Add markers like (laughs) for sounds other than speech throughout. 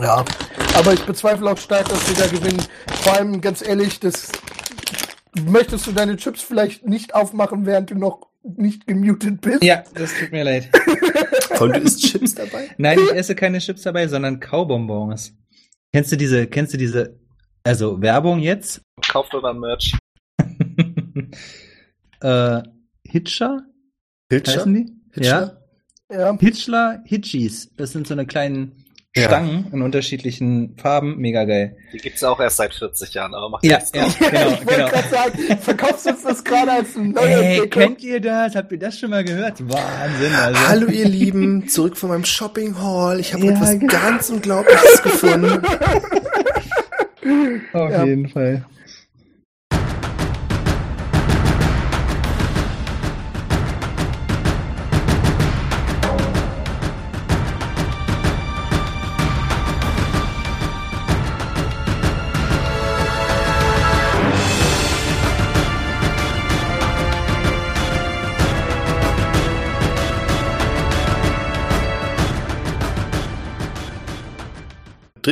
Ja, aber ich bezweifle auch stark, dass wir da gewinnen. Vor allem, ganz ehrlich, das möchtest du deine Chips vielleicht nicht aufmachen, während du noch nicht gemutet bist? Ja, das tut mir leid. Voll, du isst Chips dabei? Nein, ich esse keine Chips dabei, sondern Kaubonbons. Kennst du diese, kennst du diese, also Werbung jetzt? Kauft oder Merch. (laughs) äh, Hitcher? Hitcher? Heißen die? Hitcher? Ja. Ja. Hitchler Hitchies. Das sind so eine kleinen Ja. Stangen in unterschiedlichen Farben. Mega geil. Die gibt's auch erst seit 40 Jahren, aber macht Ja, ja, draus. (laughs) ich genau, wollte genau. gerade sagen, verkaufst du uns das gerade als eine neue Ey, Entwicklung? kennt ihr das? Habt ihr das schon mal gehört? Wahnsinn, also. Hallo ihr Lieben, zurück von meinem Shopping Hall. Ich habe Ja, etwas genau. ganz Unglaubliches gefunden. (laughs) Auf Ja. jeden Fall.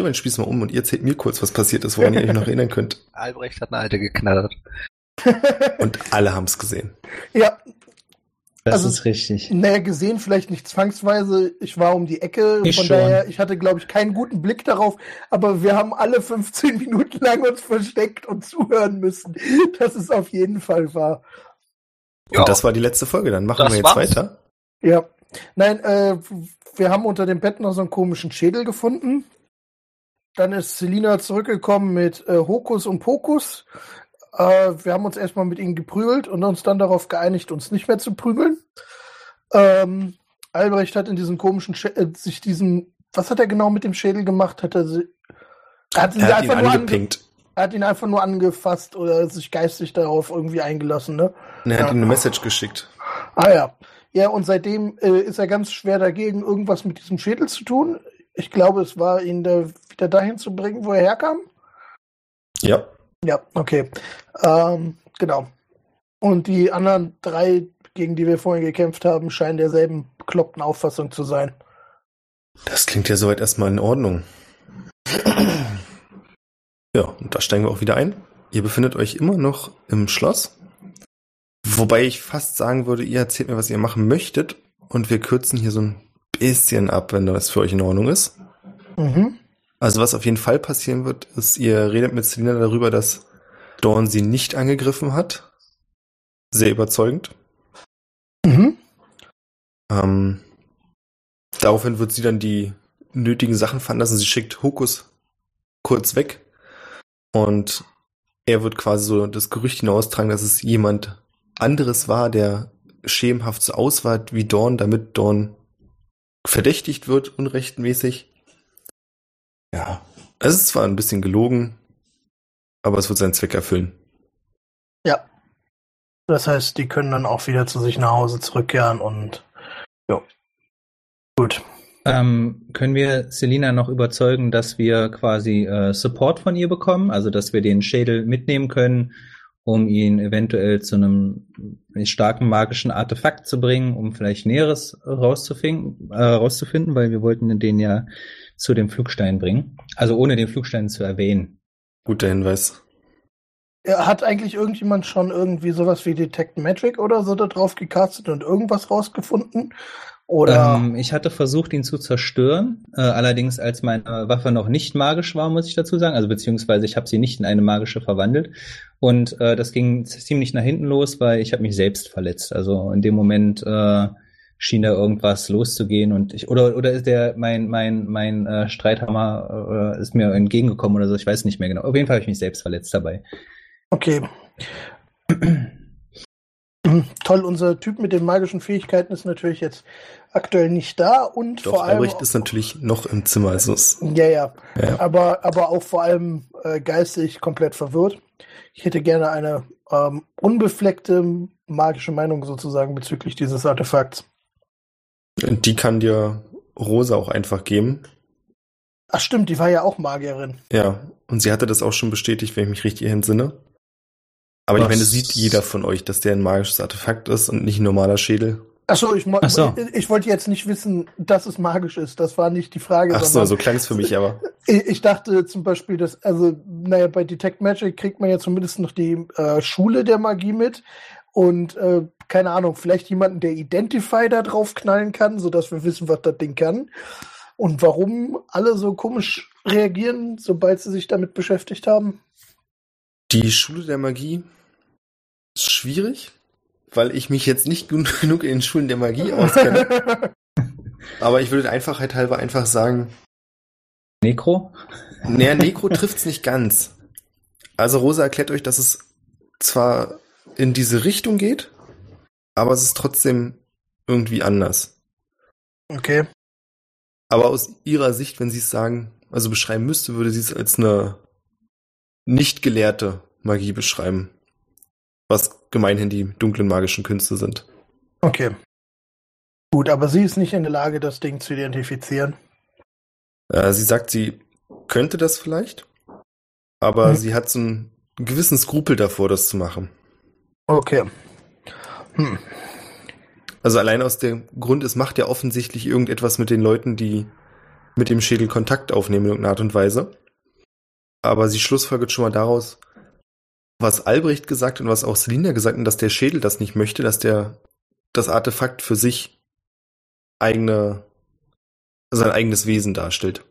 Den Spieß mal um und ihr erzählt mir kurz, was passiert ist, woran ihr euch noch erinnern könnt. (laughs) Albrecht hat eine alte geknattert. (laughs) Und alle haben es gesehen. Ja, Das Also- ist richtig. naja, gesehen vielleicht nicht zwangsweise. Ich war um die Ecke, Ich von schon. daher, ich hatte, glaube ich, keinen guten Blick darauf, aber wir haben alle 15 (laughs) Minuten lang uns versteckt und zuhören müssen. Das ist auf jeden Fall wahr. Ja. Und das war die letzte Folge, dann machen Das wir jetzt war's. weiter. Ja. Nein, äh, wir haben unter dem Bett noch so einen komischen Schädel gefunden. Dann ist Selina zurückgekommen mit äh, Hokus und Pokus. Äh, wir haben uns erstmal mit ihnen geprügelt und uns dann darauf geeinigt, uns nicht mehr zu prügeln. Ähm, Albrecht hat in diesem komischen Schä äh, sich diesen, was hat er genau mit dem Schädel gemacht? Hat er, sie, hat, ihn Er hat ihn einfach nur ange, angepinkt. er hat ihn einfach nur angefasst oder sich geistig darauf irgendwie eingelassen, ne? Und er hat Ja. ihm eine Message geschickt. Ah ja. Ja, und seitdem äh, ist er ganz schwer dagegen, irgendwas mit diesem Schädel zu tun. Ich glaube, es war ihn da wieder dahin zu bringen, wo er herkam. Ja. Ja, okay. Ähm, genau. Und die anderen drei, gegen die wir vorhin gekämpft haben, scheinen derselben bekloppten Auffassung zu sein. Das klingt ja soweit erstmal in Ordnung. Ja, und da steigen wir auch wieder ein. Ihr befindet euch immer noch im Schloss. Wobei ich fast sagen würde, ihr erzählt mir, was ihr machen möchtet. Und wir kürzen hier so ein bisschen ab, wenn das für euch in Ordnung ist. Mhm. Also was auf jeden Fall passieren wird, ist, ihr redet mit Selina darüber, dass Dawn sie nicht angegriffen hat. Sehr überzeugend. Mhm. Ähm, daraufhin wird sie dann die nötigen Sachen veranlassen. Sie schickt Hokus kurz weg. Und er wird quasi so das Gerücht hinaustragen, dass es jemand anderes war, der schemenhaft so auswah wie Dawn, damit Dawn verdächtigt wird, unrechtmäßig. Ja, es ist zwar ein bisschen gelogen, aber es wird seinen Zweck erfüllen. Ja. Das heißt, die können dann auch wieder zu sich nach Hause zurückkehren und ja. Gut. Ähm, können wir Selina noch überzeugen, dass wir quasi äh, Support von ihr bekommen, also dass wir den Schädel mitnehmen können, um ihn eventuell zu einem starken magischen Artefakt zu bringen, um vielleicht Näheres rauszufinden, äh, rauszufinden, weil wir wollten den ja zu dem Flugstein bringen. Also ohne den Flugstein zu erwähnen. Guter Hinweis. Hat eigentlich irgendjemand schon irgendwie sowas wie Detect Magic oder so da drauf gecastet und irgendwas rausgefunden? Oder Ähm, ich hatte versucht, ihn zu zerstören, äh, allerdings als meine Waffe noch nicht magisch war, muss ich dazu sagen. Also beziehungsweise ich habe sie nicht in eine magische verwandelt. Und äh, das ging ziemlich nach hinten los, weil ich habe mich selbst verletzt. Also in dem Moment äh, schien da irgendwas loszugehen und ich oder oder ist der mein mein mein äh, Streithammer äh, ist mir entgegengekommen oder so. Ich weiß nicht mehr genau. Auf jeden Fall habe ich mich selbst verletzt dabei. okay. Toll, unser Typ mit den magischen Fähigkeiten ist natürlich jetzt aktuell nicht da und Doch, vor allem Albrecht ist natürlich noch im Zimmer. Also es, ja, ja, ja. aber aber auch vor allem äh, geistig komplett verwirrt. Ich hätte gerne eine ähm, unbefleckte magische Meinung sozusagen bezüglich dieses Artefakts. Die kann dir Rosa auch einfach geben. Ach stimmt, die war ja auch Magierin. Ja, und sie hatte das auch schon bestätigt, wenn ich mich richtig entsinne. Aber ich Was? meine, sieht jeder von euch, dass der ein magisches Artefakt ist und nicht ein normaler Schädel. Achso, ich, mo- Ach so. ich, ich wollte jetzt nicht wissen, dass es magisch ist. Das war nicht die Frage. Ach so, klang es für mich aber. (laughs) Ich ich dachte zum Beispiel, dass, also, naja, bei Detect Magic kriegt man ja zumindest noch die äh, Schule der Magie mit und, äh, keine Ahnung, vielleicht jemanden, der Identify da drauf knallen kann, sodass wir wissen, was das Ding kann. Und warum alle so komisch reagieren, sobald sie sich damit beschäftigt haben. Die Schule der Magie ist schwierig, weil ich mich jetzt nicht gen- (laughs) genug in den Schulen der Magie auskenne. (laughs) Aber ich würde der Einfachheit halber einfach sagen, Necro? naja, Necro trifft's nicht ganz. Also Rosa erklärt euch, dass es zwar in diese Richtung geht, aber es ist trotzdem irgendwie anders. okay. Aber aus ihrer Sicht, wenn sie es sagen, also beschreiben müsste, würde sie es als eine nicht gelehrte Magie beschreiben. Was gemeinhin die dunklen magischen Künste sind. Okay. Gut, aber sie ist nicht in der Lage, das Ding zu identifizieren. Äh, sie sagt, sie könnte das vielleicht, aber Hm. sie hat so einen gewissen Skrupel davor, das zu machen. Okay. Hm. Also allein aus dem Grund, es macht ja offensichtlich irgendetwas mit den Leuten, die mit dem Schädel Kontakt aufnehmen in irgendeiner Art und Weise. Aber sie schlussfolgert schon mal daraus, was Albrecht gesagt und was auch Selina gesagt hat, dass der Schädel das nicht möchte, dass der das Artefakt für sich eigene, sein eigenes Wesen darstellt.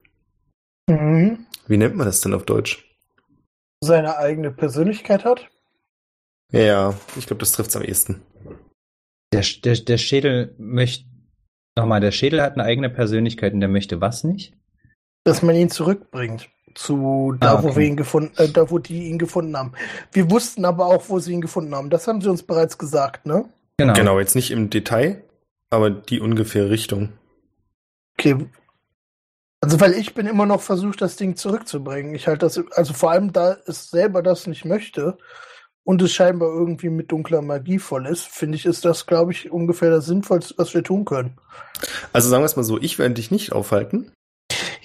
Mhm. Wie nennt man das denn auf Deutsch? Seine eigene Persönlichkeit hat? Ja, ich glaube, das trifft's am ehesten. Der, der, der Schädel möchte. Nochmal, der Schädel hat eine eigene Persönlichkeit und der möchte was nicht? Dass man ihn zurückbringt. Zu da, Ah, wo okay. wir ihn gefunden, äh, da, wo die ihn gefunden haben. Wir wussten aber auch, wo sie ihn gefunden haben. Das haben sie uns bereits gesagt, ne? Genau. Genau, jetzt nicht im Detail, aber die ungefähre Richtung. Okay. Also, weil ich bin immer noch versucht, das Ding zurückzubringen. Ich halte das, also vor allem, da es selber das nicht möchte und es scheinbar irgendwie mit dunkler Magie voll ist, finde ich, ist das, glaube ich, ungefähr das Sinnvollste, was wir tun können. Also sagen wir es mal so, ich werde dich nicht aufhalten.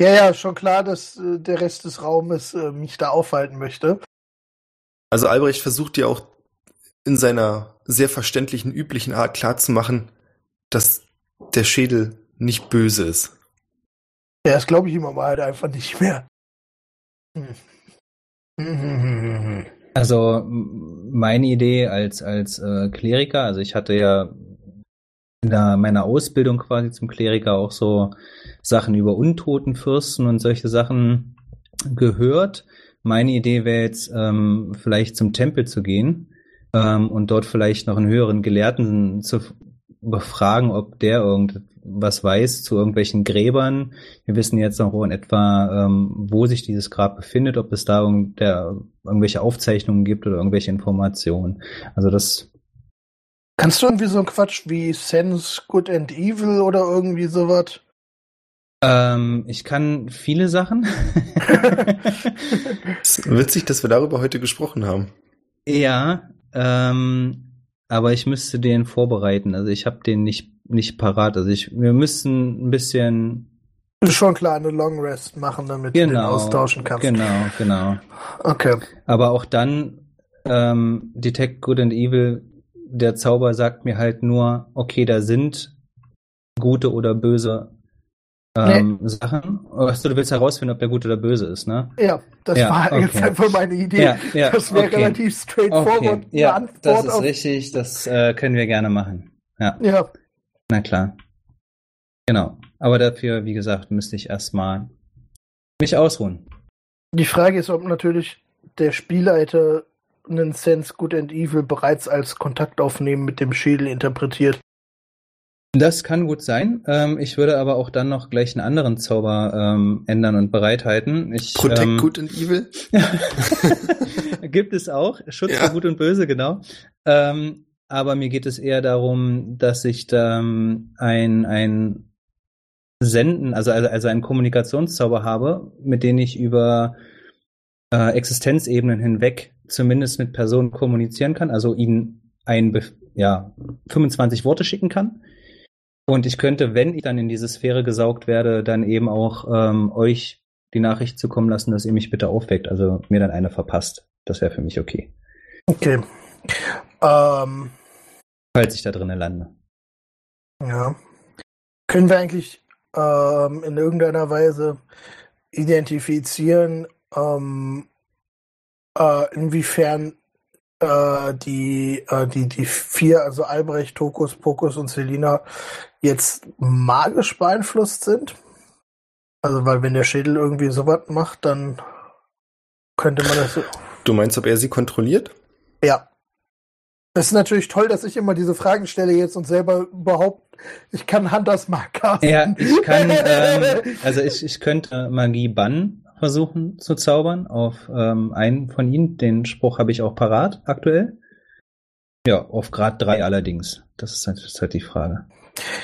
Ja, ja, schon klar, dass äh, der Rest des Raumes äh, mich da aufhalten möchte. Also Albrecht versucht dir auch in seiner sehr verständlichen, üblichen Art klarzumachen, dass der Schädel nicht böse ist. Ja, das glaube ich ihm aber halt einfach nicht mehr. Also meine Idee als, als äh, Kleriker, also ich hatte ja in der, meiner Ausbildung quasi zum Kleriker auch so Sachen über Untotenfürsten und solche Sachen gehört. Meine Idee wäre jetzt ähm, vielleicht zum Tempel zu gehen ähm, und dort vielleicht noch einen höheren Gelehrten zu befragen, ob der irgendwas weiß zu irgendwelchen Gräbern. Wir wissen jetzt noch in etwa, ähm, wo sich dieses Grab befindet, ob es da irgendwelche Aufzeichnungen gibt oder irgendwelche Informationen. Also das, Kannst du irgendwie so einen Quatsch wie Sense Good and Evil oder irgendwie sowas? ähm, ich kann viele Sachen. Es (laughs) ist witzig, dass wir darüber heute gesprochen haben. ja, ähm, aber ich müsste den vorbereiten. Also ich habe den nicht nicht parat. Also ich, wir müssen ein bisschen schon klar, eine Long Rest machen, damit du den genau austauschen kannst. Genau, genau. Okay. Aber auch dann, ähm, Detect Good and Evil, der Zauber sagt mir halt nur, okay, da sind gute oder böse ähm, Sachen. Achso, du willst herausfinden, ob der gut oder böse ist, ne? Ja, das Ja, war jetzt okay. einfach meine Idee. Ja, ja, das wäre okay. relativ straightforward. Okay, ja, Antwort das ist richtig, das äh, können wir gerne machen. Ja, Ja, na klar. Genau. Aber dafür, wie gesagt, müsste ich erstmal mich ausruhen. die Frage ist, ob natürlich der Spielleiter Sense Good and Evil bereits als Kontaktaufnehmen mit dem Schädel interpretiert. Das kann gut sein. Ähm, ich würde aber auch dann noch gleich einen anderen Zauber ähm, ändern und bereithalten. Ich, Protect ähm, Good and Evil? (laughs) Gibt es auch. Schutz Ja. vor Gut und Böse, genau. Ähm, aber mir geht es eher darum, dass ich da ähm, ein, ein Senden, also, also, also einen Kommunikationszauber habe, mit dem ich über äh, Existenzebenen hinweg zumindest mit Personen kommunizieren kann, also ihnen ein, ja, 25 Worte schicken kann. Und ich könnte, wenn ich dann in diese Sphäre gesaugt werde, dann eben auch ähm, euch die Nachricht zukommen lassen, dass ihr mich bitte aufweckt, also mir dann eine verpasst. Das wäre für mich okay, Okay. Ähm, falls ich da drinnen lande. ja. Können wir eigentlich ähm, in irgendeiner Weise identifizieren, ähm, äh, inwiefern äh, die, äh, die, die vier, also Albrecht, Tokus, Pokus und Selina, jetzt magisch beeinflusst sind? Also, weil wenn der Schädel irgendwie sowas macht, dann könnte man das so. Du meinst, ob er sie kontrolliert? Ja. Es ist natürlich toll, dass ich immer diese Fragen stelle jetzt und selber überhaupt, ich kann Hunters Marker. Ja, ich kann, (laughs) ähm, also ich, ich könnte Magie bannen versuchen zu zaubern auf ähm, einen von ihnen. Den Spruch habe ich auch parat aktuell. Ja, auf Grad 3 allerdings. Das ist halt, das ist halt die Frage.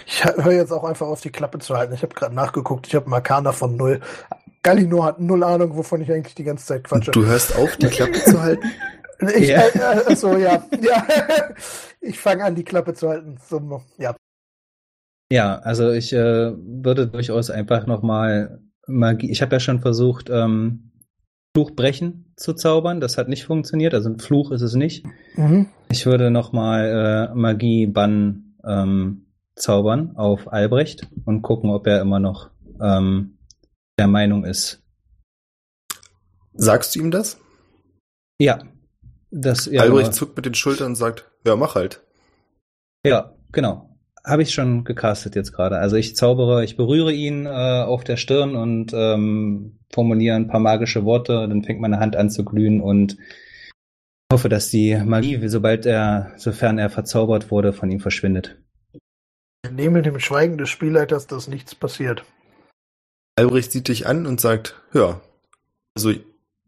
Ich höre jetzt auch einfach auf die Klappe zu halten. Ich habe gerade nachgeguckt, ich habe Markana von null. Galino hat null Ahnung, wovon ich eigentlich die ganze Zeit quatsche. Du hörst auf, die Klappe zu halten? (laughs) Ich, ja. Äh, äh, so, ja. ja. (laughs) Ich fange an, die Klappe zu halten. So, ja. Ja, also ich äh, würde durchaus einfach nochmal Magie. Ich habe ja schon versucht, ähm, Fluch brechen zu zaubern. Das hat nicht funktioniert. Also ein Fluch ist es nicht. Mhm. Ich würde nochmal äh, Magie bannen ähm, zaubern auf Albrecht und gucken, ob er immer noch ähm, der Meinung ist. Sagst du ihm das? Ja. Das, ja Albrecht zuckt mit den Schultern und sagt, ja, mach halt. Ja, genau. Habe ich schon gecastet jetzt gerade. Also ich zaubere, ich berühre ihn äh, auf der Stirn und ähm, formuliere ein paar magische Worte. Dann fängt meine Hand an zu glühen und hoffe, dass die Magie, sobald er, sofern er verzaubert wurde, von ihm verschwindet. Ich nehme dem Schweigen des Spielleiters, dass nichts passiert. Albrecht sieht dich an und sagt, ja, also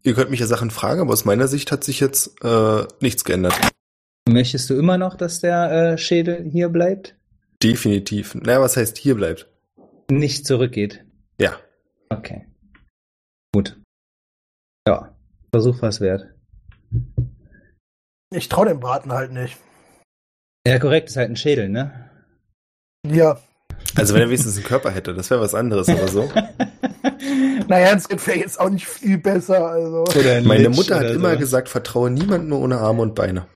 ihr könnt mich ja Sachen fragen, aber aus meiner Sicht hat sich jetzt äh, nichts geändert. Möchtest du immer noch, dass der äh, Schädel hier bleibt? Definitiv. Naja, was heißt hier bleibt? Nicht zurückgeht. Ja. Okay. Gut. Ja, Versuch was wert. Ich traue dem Braten halt nicht. Ja, korrekt, ist halt ein Schädel, ne? Ja. Also wenn er wenigstens einen Körper hätte, das wäre was anderes, aber so. (laughs) naja, es wäre jetzt auch nicht viel besser. Also. Meine Mutter hat immer so. gesagt, vertraue niemandem nur ohne Arme und Beine.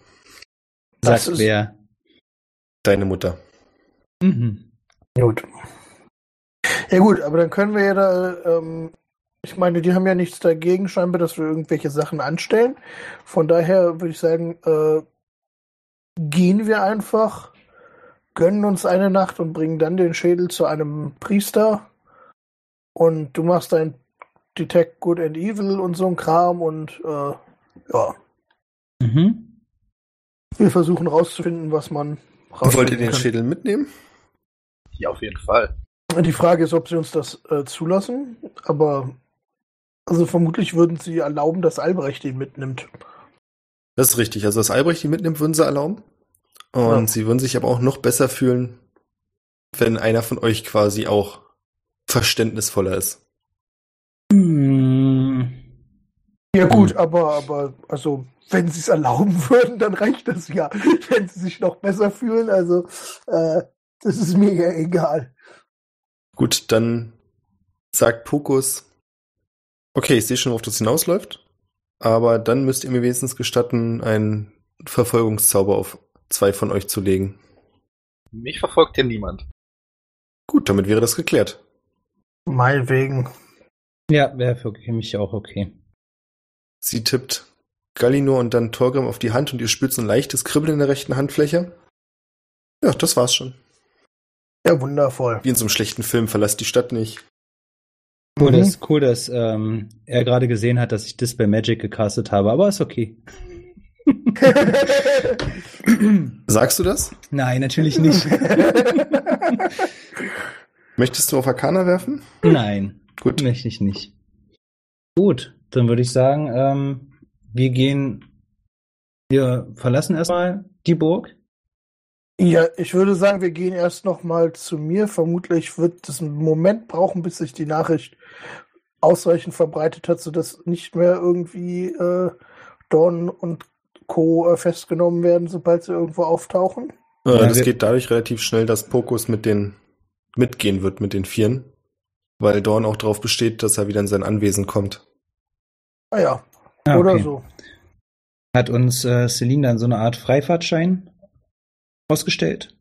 Sagt wer? Deine Mutter. Mhm. Gut. Ja gut, aber dann können wir ja da, ähm, ich meine, die haben ja nichts dagegen scheinbar, dass wir irgendwelche Sachen anstellen. Von daher würde ich sagen, äh, gehen wir einfach, gönnen uns eine Nacht und bringen dann den Schädel zu einem Priester. Und du machst dein Detect Good and Evil und so ein Kram und äh, ja. Mhm. Wir versuchen rauszufinden, was man Wollt ihr den kann. Schädel mitnehmen? Ja, auf jeden Fall. Die Frage ist, ob sie uns das äh, zulassen, aber also vermutlich würden sie erlauben, dass Albrecht ihn mitnimmt. Das ist richtig. Also, dass Albrecht ihn mitnimmt, würden sie erlauben. Und ja. sie würden sich aber auch noch besser fühlen, wenn einer von euch quasi auch verständnisvoller ist. Hm. Ja gut, hm. aber, aber, also, wenn sie es erlauben (laughs) würden, dann reicht das ja. Wenn sie sich noch besser fühlen, also, äh, das ist mir ja egal. Gut, dann sagt Pokus, okay, ich sehe schon, worauf das hinausläuft, aber dann müsst ihr mir wenigstens gestatten, einen Verfolgungszauber auf zwei von euch zu legen. Mich verfolgt hier niemand. Gut, damit wäre das geklärt. Meinetwegen. Ja, wäre für mich auch okay. Sie tippt Gallinor und dann Torgrim auf die Hand und ihr spürt so ein leichtes Kribbeln in der rechten Handfläche. Ja, das war's schon. Ja, wundervoll. Wie in so einem schlechten Film, verlasst die Stadt nicht. Cool, mhm. dass, cool, dass ähm, er gerade gesehen hat, dass ich Dispel Magic gecastet habe, aber ist okay. (laughs) Sagst du das? Nein, natürlich nicht. (laughs) Möchtest du auf Arcana werfen? Nein. Gut. Möchte ich nicht. Gut, dann würde ich sagen, ähm, wir gehen, wir verlassen erstmal die Burg ja, ich würde sagen, wir gehen erst noch mal zu mir. Vermutlich wird es einen Moment brauchen, bis sich die Nachricht ausreichend verbreitet hat, sodass nicht mehr irgendwie äh, Dorn und Co. Äh, festgenommen werden, sobald sie irgendwo auftauchen. Äh, das geht dadurch relativ schnell, dass Pokus mit den mitgehen wird mit den Vieren, weil Dorn auch darauf besteht, dass er wieder in sein Anwesen kommt. Ah ja, ah, oder so. Hat uns äh, Celine dann so eine Art Freifahrtschein ausgestellt?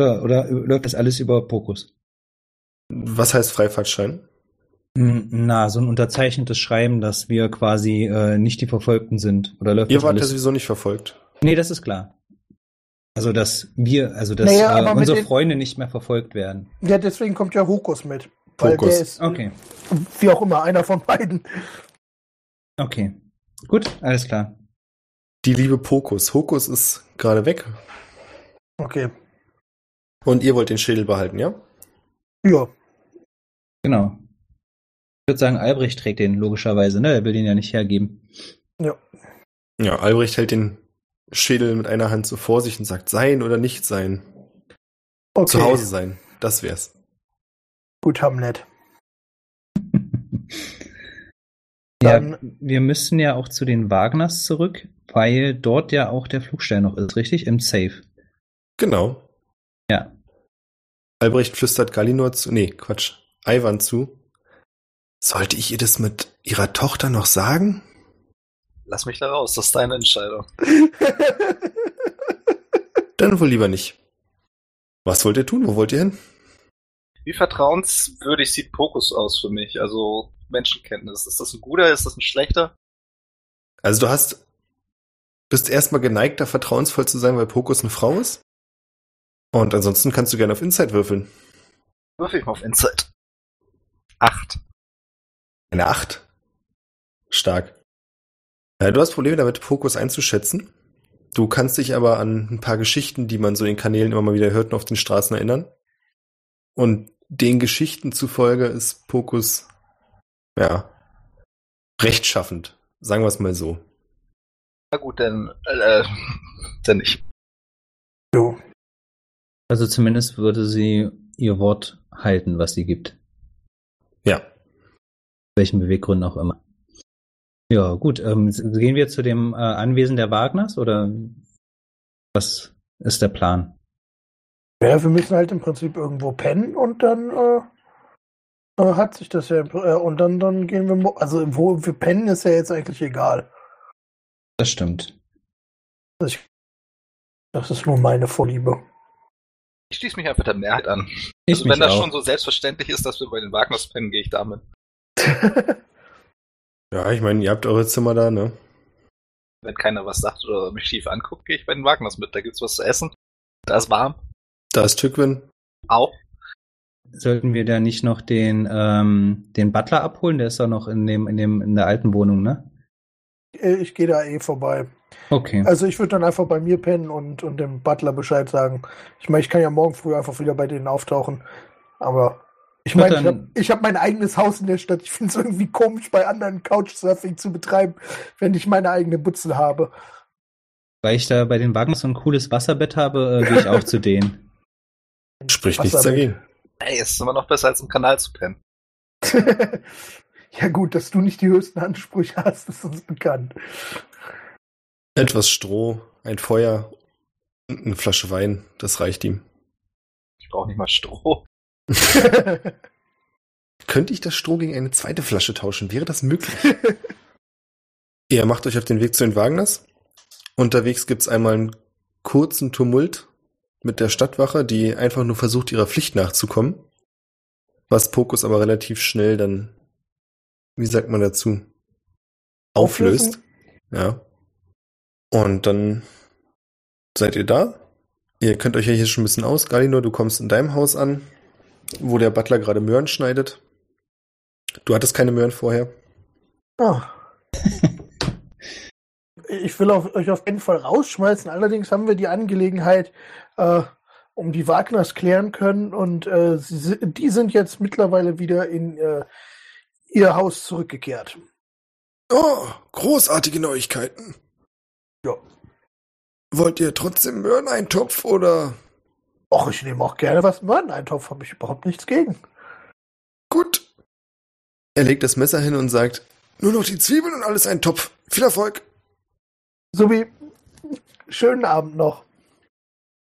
Oder, oder läuft das alles über Pokus? Was heißt Freifahrtschein? Hm, Na, so ein unterzeichnetes Schreiben, dass wir quasi äh, nicht die Verfolgten sind. Oder läuft Ihr das wart ja sowieso nicht verfolgt. Nee, das ist klar. Also, dass wir, also dass Naja, äh, unsere Freunde nicht mehr verfolgt werden. Ja, deswegen kommt ja Hokus mit. Hokus. ist, Okay, wie auch immer, einer von beiden. okay. Gut, alles klar. Die liebe Pokus. Hokus ist gerade weg. Okay. Und ihr wollt den Schädel behalten, ja? Ja. Genau. Ich würde sagen, Albrecht trägt den logischerweise, ne? Er will den ja nicht hergeben. Ja. Ja, Albrecht hält den Schädel mit einer Hand so vor sich und sagt, sein oder nicht sein. Okay. Zu Hause sein. Das wär's. Gut, Hamlet. (laughs) Ja, Dann- wir müssen ja auch zu den Wagners zurück, weil dort ja auch der Flugstein noch ist, richtig? Im Safe. Genau. Ja. Albrecht flüstert Galinor zu, nee, Quatsch, Ivan zu. Sollte ich ihr das mit ihrer Tochter noch sagen? Lass mich da raus, das ist deine Entscheidung. (laughs) Dann wohl lieber nicht. Was wollt ihr tun? Wo wollt ihr hin? Wie vertrauenswürdig sieht Pokus aus für mich? Also Menschenkenntnis. Ist das ein guter, ist das ein schlechter? Also du hast, bist erstmal geneigt, da vertrauensvoll zu sein, weil Pokus eine Frau ist. Und ansonsten kannst du gerne auf Insight würfeln. Würfel ich mal auf Insight. Acht. Eine Acht. Stark. Ja, du hast Probleme damit, Pokus einzuschätzen. Du kannst dich aber an ein paar Geschichten, die man so in Kanälen immer mal wieder hört und auf den Straßen erinnern. Und den Geschichten zufolge ist Pokus, ja, rechtschaffend. Sagen wir es mal so. Na gut, dann, äh, dann nicht. Also zumindest würde sie ihr Wort halten, was sie gibt. Ja. Welchen Beweggründen auch immer. Ja, gut. Ähm, gehen wir zu dem äh, Anwesen der Wagners oder was ist der Plan? Ja, wir müssen halt im Prinzip irgendwo pennen und dann äh, äh, hat sich das ja. Äh, und dann, dann gehen wir. Also, wo wir pennen, ist ja jetzt eigentlich egal. Das stimmt. Ich, das ist nur meine Vorliebe. Ich schließe mich einfach der Mehrheit an. Ich also wenn das auch. schon so selbstverständlich ist, dass wir bei den Wagners pennen, gehe ich damit. (laughs) Ja, ich meine, ihr habt eure Zimmer da, ne? Wenn keiner was sagt oder mich schief anguckt, gehe ich bei den Wagners mit. Da gibt's was zu essen. Da ist warm. Da ist Tückwin. Auch. Sollten wir da nicht noch den, ähm, den Butler abholen? Der ist doch noch in dem, in dem, in der alten Wohnung, ne? Äh, ich gehe da eh vorbei. Okay. Also ich würde dann einfach bei mir pennen und, und dem Butler Bescheid sagen. Ich meine, ich kann ja morgen früh einfach wieder bei denen auftauchen. Aber ich meine, ich habe hab mein eigenes Haus in der Stadt. Ich finde es irgendwie komisch, bei anderen Couchsurfing zu betreiben, wenn ich meine eigene Butzel habe. Weil ich da bei den Wagners so ein cooles Wasserbett habe, äh, gehe ich auch zu denen. (laughs) Spricht nichts dagegen. Ey, ist immer noch besser als im Kanal zu pennen. (laughs) ja gut, dass du nicht die höchsten Ansprüche hast, ist uns bekannt. Etwas Stroh, ein Feuer und eine Flasche Wein, das reicht ihm. Ich brauche nicht mal Stroh. (laughs) Könnte ich das Stroh gegen eine zweite Flasche tauschen? Wäre das möglich? (laughs) Ihr macht euch auf den Weg zu den Wagners. Unterwegs gibt's einmal einen kurzen Tumult mit der Stadtwache, die einfach nur versucht, ihrer Pflicht nachzukommen. Was Pokus aber relativ schnell dann, wie sagt man dazu, auflöst. Ja. Und dann seid ihr da. Ihr könnt euch ja hier schon ein bisschen aus. Galinor, du kommst in deinem Haus an, wo der Butler gerade Möhren schneidet. Du hattest keine Möhren vorher. Ah. Ich will auf, euch auf jeden Fall rausschmeißen. Allerdings haben wir die Angelegenheit äh, um die Wagners klären können und äh, sie, si- die sind jetzt mittlerweile wieder in äh, ihr Haus zurückgekehrt. Oh, großartige Neuigkeiten. Ja. Wollt ihr trotzdem Möhreneintopf oder? Och, ich nehme auch gerne was Mördeneintopf, habe ich überhaupt nichts gegen. Gut. Er legt das Messer hin und sagt, nur noch die Zwiebeln und alles ein Topf. Viel Erfolg. So wie schönen Abend noch.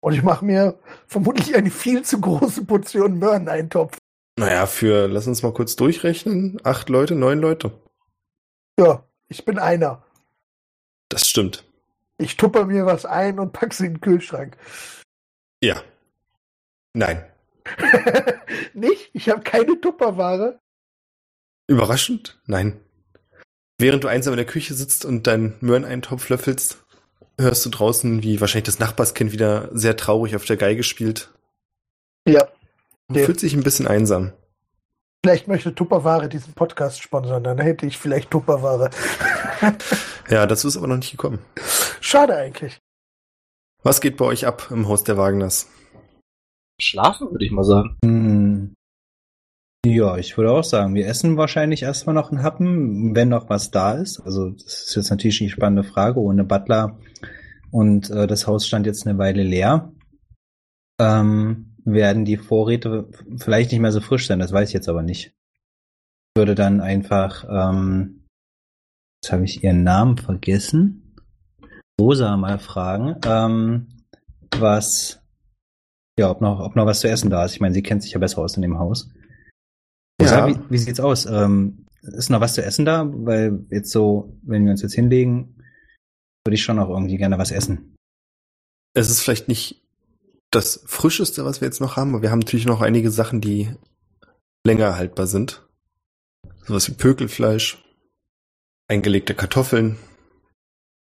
Und ich mache mir vermutlich eine viel zu große Portion Möhreneintopf. Naja, für, lass uns mal kurz durchrechnen. Acht Leute, neun Leute. Ja, ich bin einer. Das stimmt. Ich tupper mir was ein und pack sie in den Kühlschrank. Ja. Nein. (laughs) Nicht? Ich habe keine Tupperware. Überraschend? Nein. Während du einsam in der Küche sitzt und deinen Möhreneintopf löffelst, hörst du draußen, wie wahrscheinlich das Nachbarskind wieder sehr traurig auf der Geige spielt. Ja. Und Ja. fühlt sich ein bisschen einsam. Vielleicht möchte Tupperware diesen Podcast sponsern, dann hätte ich vielleicht Tupperware. (laughs) Ja, dazu ist aber noch nicht gekommen. Schade eigentlich. Was geht bei euch ab im Haus der Wagners? Schlafen, würde ich mal sagen. Hm. Ja, ich würde auch sagen, wir essen wahrscheinlich erstmal noch einen Happen, wenn noch was da ist. Also das ist jetzt natürlich die spannende Frage, ohne Butler. Und äh, das Haus stand jetzt eine Weile leer. Ähm, werden die Vorräte vielleicht nicht mehr so frisch sein, das weiß ich jetzt aber nicht. Ich würde dann einfach, ähm, jetzt habe ich ihren Namen vergessen, Rosa mal fragen, ähm, was, ja, ob noch, ob noch was zu essen da ist. Ich meine, sie kennt sich ja besser aus in dem Haus. Rosa, Ja. wie, wie sieht's aus? Ähm, ist noch was zu essen da? Weil jetzt so, wenn wir uns jetzt hinlegen, würde ich schon noch irgendwie gerne was essen. Es ist vielleicht nicht das Frischeste, was wir jetzt noch haben, aber wir haben natürlich noch einige Sachen, die länger haltbar sind. Sowas wie Pökelfleisch, eingelegte Kartoffeln,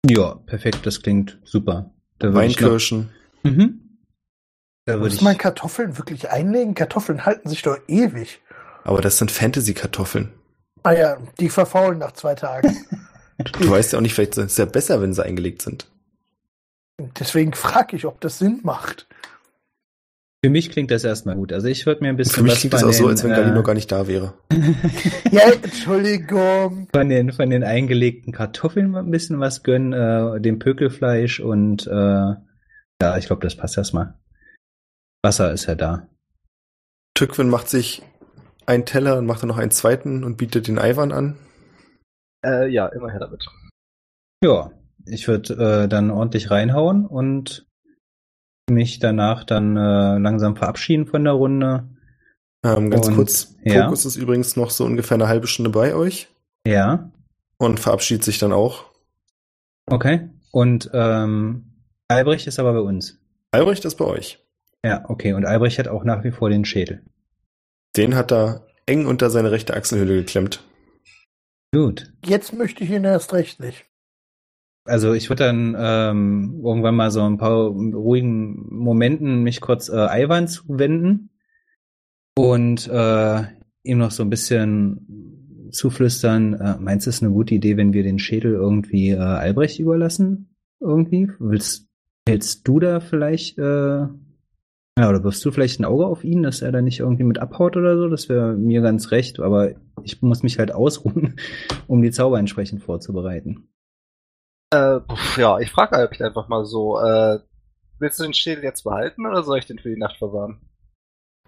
Ja, perfekt, das klingt super. Da Weinkirschen. mhm. Da würde Muss ich, man Kartoffeln wirklich einlegen? Kartoffeln halten sich doch ewig. Aber das sind Fantasy-Kartoffeln. Ah ja, die verfaulen nach zwei Tagen. (laughs) Du weißt ja auch nicht, vielleicht ist es ja besser, wenn sie eingelegt sind. Deswegen frage ich, ob das Sinn macht. Für mich klingt das erstmal gut. Also ich würde mir ein bisschen Für mich was klingt das von auch so, den, als wenn Galino äh, gar nicht da wäre. (laughs) Ja, Entschuldigung. von den von den eingelegten Kartoffeln ein bisschen was gönnen, äh, dem Pökelfleisch und äh, ja, ich glaube, das passt erstmal. Wasser ist ja da. Tückwin macht sich einen Teller und macht dann noch einen zweiten und bietet den Eiwan an. Äh, ja, immer her damit. Ja, ich würde äh, dann ordentlich reinhauen und mich danach dann äh, langsam verabschieden von der Runde. Ähm, ganz Und- kurz, ja. Fokus ist übrigens noch so ungefähr eine halbe Stunde bei euch Ja, und verabschiedet sich dann auch. okay. Und ähm, Albrecht ist aber bei uns. Albrecht ist bei euch. Ja, okay. Und Albrecht hat auch nach wie vor den Schädel. Den hat er eng unter seine rechte Achselhöhle geklemmt. Gut. Jetzt möchte ich ihn erst recht nicht. Also ich würde dann ähm, irgendwann mal so ein paar ruhigen Momenten mich kurz äh, Ivan zuwenden und äh, ihm noch so ein bisschen zuflüstern, äh, meinst du es ist eine gute Idee, wenn wir den Schädel irgendwie äh, Albrecht überlassen? Irgendwie? Willst, hältst du da vielleicht, äh, ja, oder wirfst du vielleicht ein Auge auf ihn, dass er da nicht irgendwie mit abhaut oder so? Das wäre mir ganz recht, aber ich muss mich halt ausruhen, (laughs) um die Zauber entsprechend vorzubereiten. Äh, ja, ich frage eigentlich einfach mal so, äh, willst du den Schädel jetzt behalten oder soll ich den für die Nacht verwahren?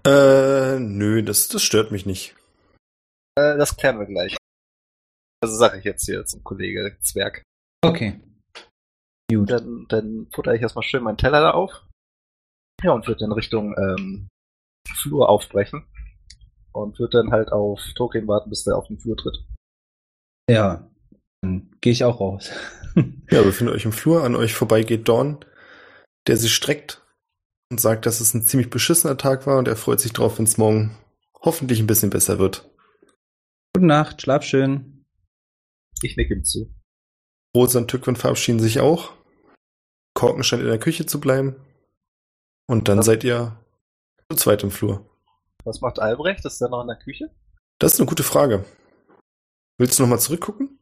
Äh, nö, das, das stört mich nicht. Äh, das klären wir gleich. Also sage ich jetzt hier zum Kollege Zwerg. Okay. Gut. Dann, dann futter ich erstmal schön meinen Teller da auf. Ja, und würde dann Richtung ähm, Flur aufbrechen. Und würde dann halt auf Tolkien warten, bis der auf den Flur tritt. Ja, dann gehe ich auch raus. (laughs) Ja, befindet euch im Flur, an euch vorbei geht Dorn, der sich streckt und sagt, dass es ein ziemlich beschissener Tag war und er freut sich drauf, wenn es morgen hoffentlich ein bisschen besser wird. Gute Nacht, schlaf schön. Ich nicke ihm zu. Rosa und Tückwin verabschieden sich auch. Korken scheint in der Küche zu bleiben. Und dann Ja. seid ihr zu zweit im Flur. Was macht Albrecht? Ist der noch in der Küche? Das ist eine gute Frage. Willst du nochmal zurückgucken?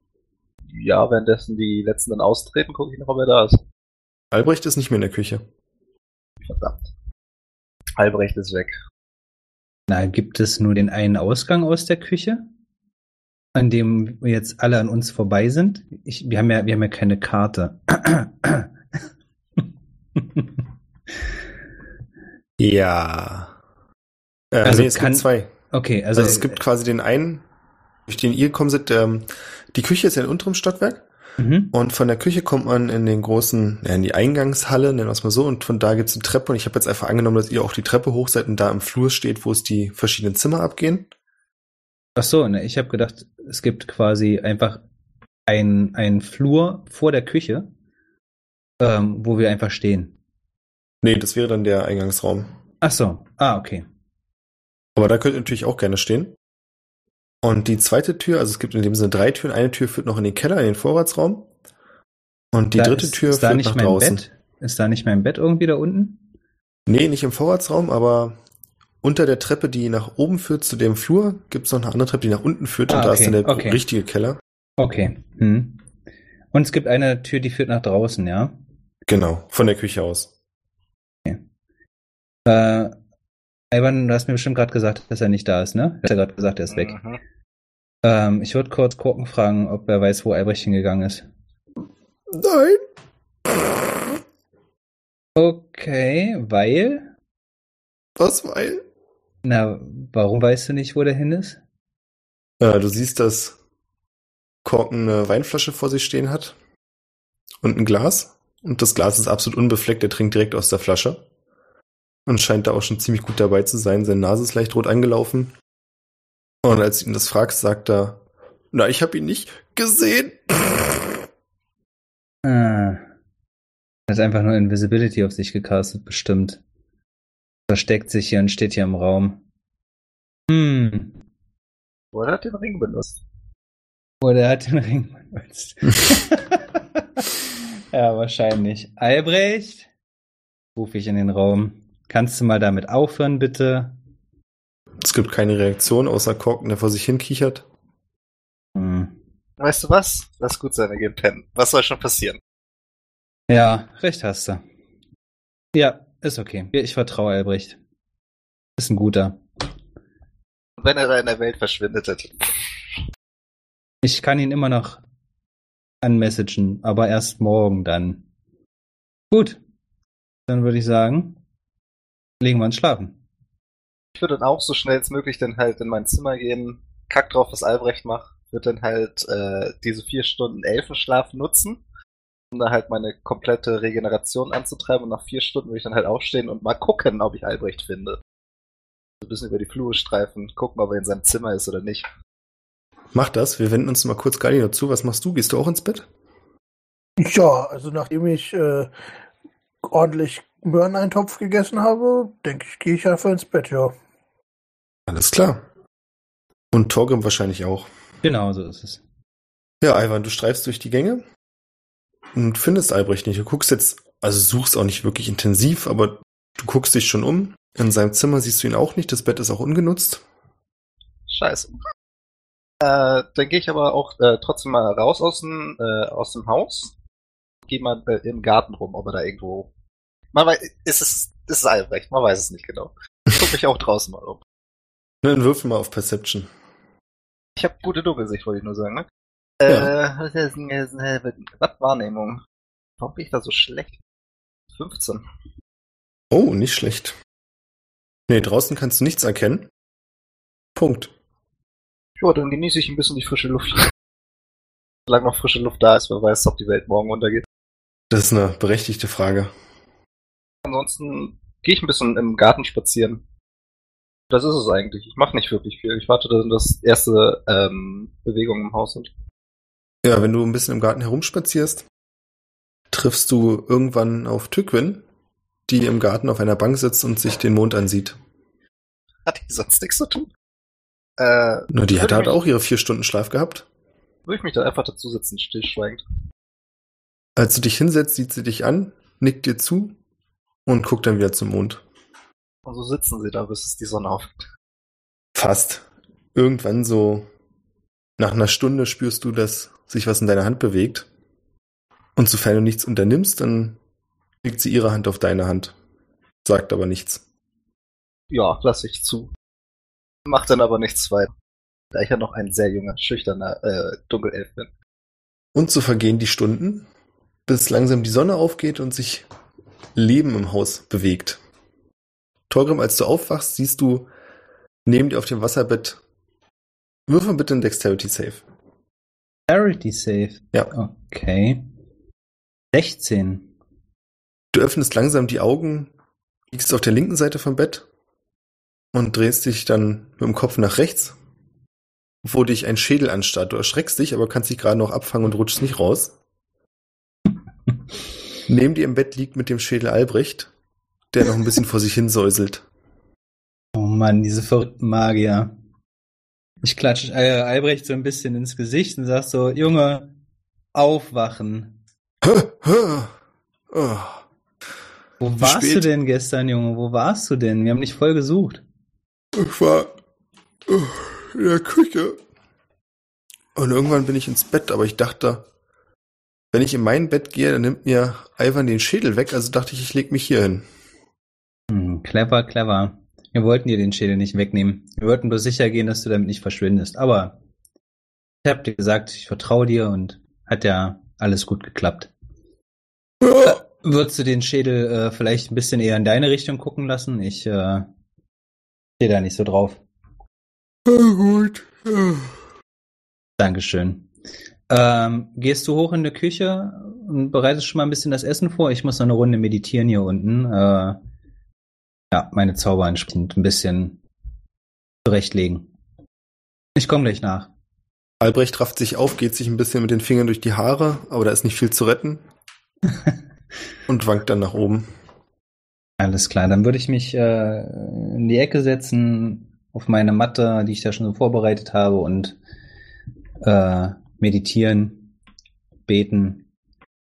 Ja, währenddessen die letzten dann austreten, gucke ich noch, ob er da ist. Albrecht ist nicht mehr in der Küche. Verdammt. Albrecht ist weg. Na, gibt es nur den einen Ausgang aus der Küche, an dem jetzt alle an uns vorbei sind? Ich, wir haben ja, wir haben ja keine Karte. Ja. Äh, Also nee, es kann- gibt zwei. okay, also, Also, es gibt quasi den einen, durch den ihr gekommen seid. Ähm, die Küche ist ja in unterem Stockwerk. Mhm. Und von der Küche kommt man in den großen, ja, in die Eingangshalle, nennen wir es mal so, und von da gibt's eine Treppe. Und ich habe jetzt einfach angenommen, dass ihr auch die Treppe hoch seid und da im Flur steht, wo es die verschiedenen Zimmer abgehen. Ach so, ne, ich habe gedacht, es gibt quasi einfach ein, ein Flur vor der Küche, ähm, wo wir einfach stehen. Nee, das wäre dann der Eingangsraum. Ach so, ah, okay. Aber da könnt ihr natürlich auch gerne stehen. Und die zweite Tür, also es gibt in dem Sinne drei Türen. Eine Tür führt noch in den Keller, in den Vorratsraum. Und die Da dritte ist, Tür ist da führt nicht nach mein draußen. Bett? Ist da nicht mein Bett irgendwie da unten? Nee, nicht im Vorratsraum, aber unter der Treppe, die nach oben führt zu dem Flur, gibt es noch eine andere Treppe, die nach unten führt. Ah, und da ist okay, dann der okay. richtige Keller. Okay. Hm. Und es gibt eine Tür, die führt nach draußen, ja? Genau, von der Küche aus. Äh, Ivan, du hast mir bestimmt gerade gesagt, dass er nicht da ist, ne? Du hast ja gerade gesagt, er ist weg. Mhm. Ähm, ich würde kurz Korken fragen, ob er weiß, wo Albrecht hingegangen ist. Nein. Okay, weil? Was, weil? Na, warum weißt du nicht, wo der hin ist? Äh, du siehst, dass Korken eine Weinflasche vor sich stehen hat und ein Glas. Und das Glas ist absolut unbefleckt, er trinkt direkt aus der Flasche. Und scheint da auch schon ziemlich gut dabei zu sein. Seine Nase ist leicht rot angelaufen. Und als du ihn das fragst, sagt er, na, ich habe ihn nicht gesehen. Ah. Er hat einfach nur Invisibility auf sich gecastet, bestimmt. Versteckt sich hier und steht hier im Raum. Hm. Oder hat den Ring benutzt? Oder er hat den Ring benutzt. (laughs) (laughs) ja, wahrscheinlich. Albrecht? Ruf ich in den Raum. Kannst du mal damit aufhören, bitte? Es gibt keine Reaktion, außer Korken, der vor sich hin kichert. Hm. Weißt du was? Lass gut sein, wir gehen pennen. Was soll schon passieren? Ja, recht hast du. Ja, ist okay. Ich vertraue Albrecht. Ist ein guter. Und wenn er da in der Welt verschwindet hätte. Ich kann ihn immer noch anmessagen, aber erst morgen dann. Gut. Dann würde ich sagen, legen wir uns schlafen. Ich würde dann auch so schnell als möglich dann halt in mein Zimmer gehen, kack drauf, was Albrecht macht, würde dann halt äh, diese vier Stunden Elfenschlaf nutzen, um da halt meine komplette Regeneration anzutreiben und nach vier Stunden würde ich dann halt aufstehen und mal gucken, ob ich Albrecht finde. So ein bisschen über die Flure streifen, gucken, ob er in seinem Zimmer ist oder nicht. Mach das, wir wenden uns mal kurz Galino zu. Was machst du? Gehst du auch ins Bett? Ja, also nachdem ich äh, ordentlich Möhreneintopf gegessen habe, denke ich, gehe ich einfach ins Bett, ja. Alles klar. Und Torgrim wahrscheinlich auch. Genau so ist es. Ja, Ivan, du streifst durch die Gänge und findest Albrecht nicht. Du guckst jetzt, also suchst auch nicht wirklich intensiv, aber du guckst dich schon um. In seinem Zimmer siehst du ihn auch nicht. Das Bett ist auch ungenutzt. Scheiße. Äh, dann gehe ich aber auch äh, trotzdem mal raus aus dem, äh, aus dem Haus. Geh mal äh, im Garten rum, ob er da irgendwo. Man weiß, ist es, ist es Albrecht, man weiß es nicht genau. Guck mich auch draußen mal um. (laughs) Dann würfel mal auf Perception. Ich habe gute Dunkelsicht, wollte ich nur sagen, ne? Ja. Äh, was ist denn, ist denn- was Wahrnehmung? Warum bin ich da so schlecht? 15. Oh, nicht schlecht. Nee, draußen kannst du nichts erkennen. Punkt. Ja, dann genieße ich ein bisschen die frische Luft. (laughs) Solange noch frische Luft da ist, wer weiß, ob die Welt morgen untergeht. Das ist eine berechtigte Frage. Ansonsten gehe ich ein bisschen im Garten spazieren. Das ist es eigentlich. Ich mache nicht wirklich viel. Ich warte, dass erste ähm, Bewegungen im Haus sind. Ja, wenn du ein bisschen im Garten herumspazierst, triffst du irgendwann auf Tückwin, die im Garten auf einer Bank sitzt und sich den Mond ansieht. Hat die sonst nichts zu tun? Äh, Na, die hat halt auch ihre vier Stunden Schlaf gehabt. würde ich mich da einfach dazu sitzen, stillschweigend. Als du dich hinsetzt, sieht sie dich an, nickt dir zu und guckt dann wieder zum Mond. Und so sitzen sie da, bis es die Sonne aufgeht. Fast. Irgendwann so nach einer Stunde spürst du, dass sich was in deiner Hand bewegt. Und sofern du nichts unternimmst, dann legt sie ihre Hand auf deine Hand. Sagt aber nichts. Ja, lass ich zu. Macht dann aber nichts weiter. Da ich ja noch ein sehr junger, schüchterner äh, Dunkelelf bin. Und so vergehen die Stunden, bis langsam die Sonne aufgeht und sich Leben im Haus bewegt. Torgrim, als du aufwachst, siehst du neben dir auf dem Wasserbett. Würfel bitte ein Dexterity Save. Charity Safe. Ja. Okay. 16. Du öffnest langsam die Augen, liegst auf der linken Seite vom Bett und drehst dich dann mit dem Kopf nach rechts, wo dich ein Schädel anstarrt. Du erschreckst dich, aber kannst dich gerade noch abfangen und rutschst nicht raus. (laughs) Neben dir im Bett liegt mit dem Schädel Albrecht, der noch ein bisschen vor sich hin säuselt. (laughs) Oh Mann, diese verrückten Magier. Ich klatsche äh, Albrecht so ein bisschen ins Gesicht und sag so, Junge, aufwachen. Oh. Wo warst spät? du denn gestern, Junge? Wo warst du denn? Wir haben dich voll gesucht. Ich war oh, in der Küche. Und irgendwann bin ich ins Bett, aber ich dachte, wenn ich in mein Bett gehe, dann nimmt mir Ivan den Schädel weg, also dachte ich, ich leg mich hier hin. Hm, clever, clever. Wir wollten dir den Schädel nicht wegnehmen. Wir wollten bloß sicher gehen, dass du damit nicht verschwindest. Aber ich hab dir gesagt, ich vertraue dir und hat ja alles gut geklappt. Ja, Würdest du den Schädel äh, vielleicht ein bisschen eher in deine Richtung gucken lassen? Ich äh, stehe da nicht so drauf. gut. Dankeschön. Ähm, gehst du hoch in die Küche und bereitest schon mal ein bisschen das Essen vor? Ich muss noch eine Runde meditieren hier unten. Äh, ja, meine Zauber entsprechend ein bisschen zurechtlegen. Ich komme gleich nach. Albrecht rafft sich auf, geht sich ein bisschen mit den Fingern durch die Haare, aber da ist nicht viel zu retten. (laughs) und wankt dann nach oben. Alles klar, dann würde ich mich äh, in die Ecke setzen, auf meine Matte, die ich da schon so vorbereitet habe und äh, meditieren, beten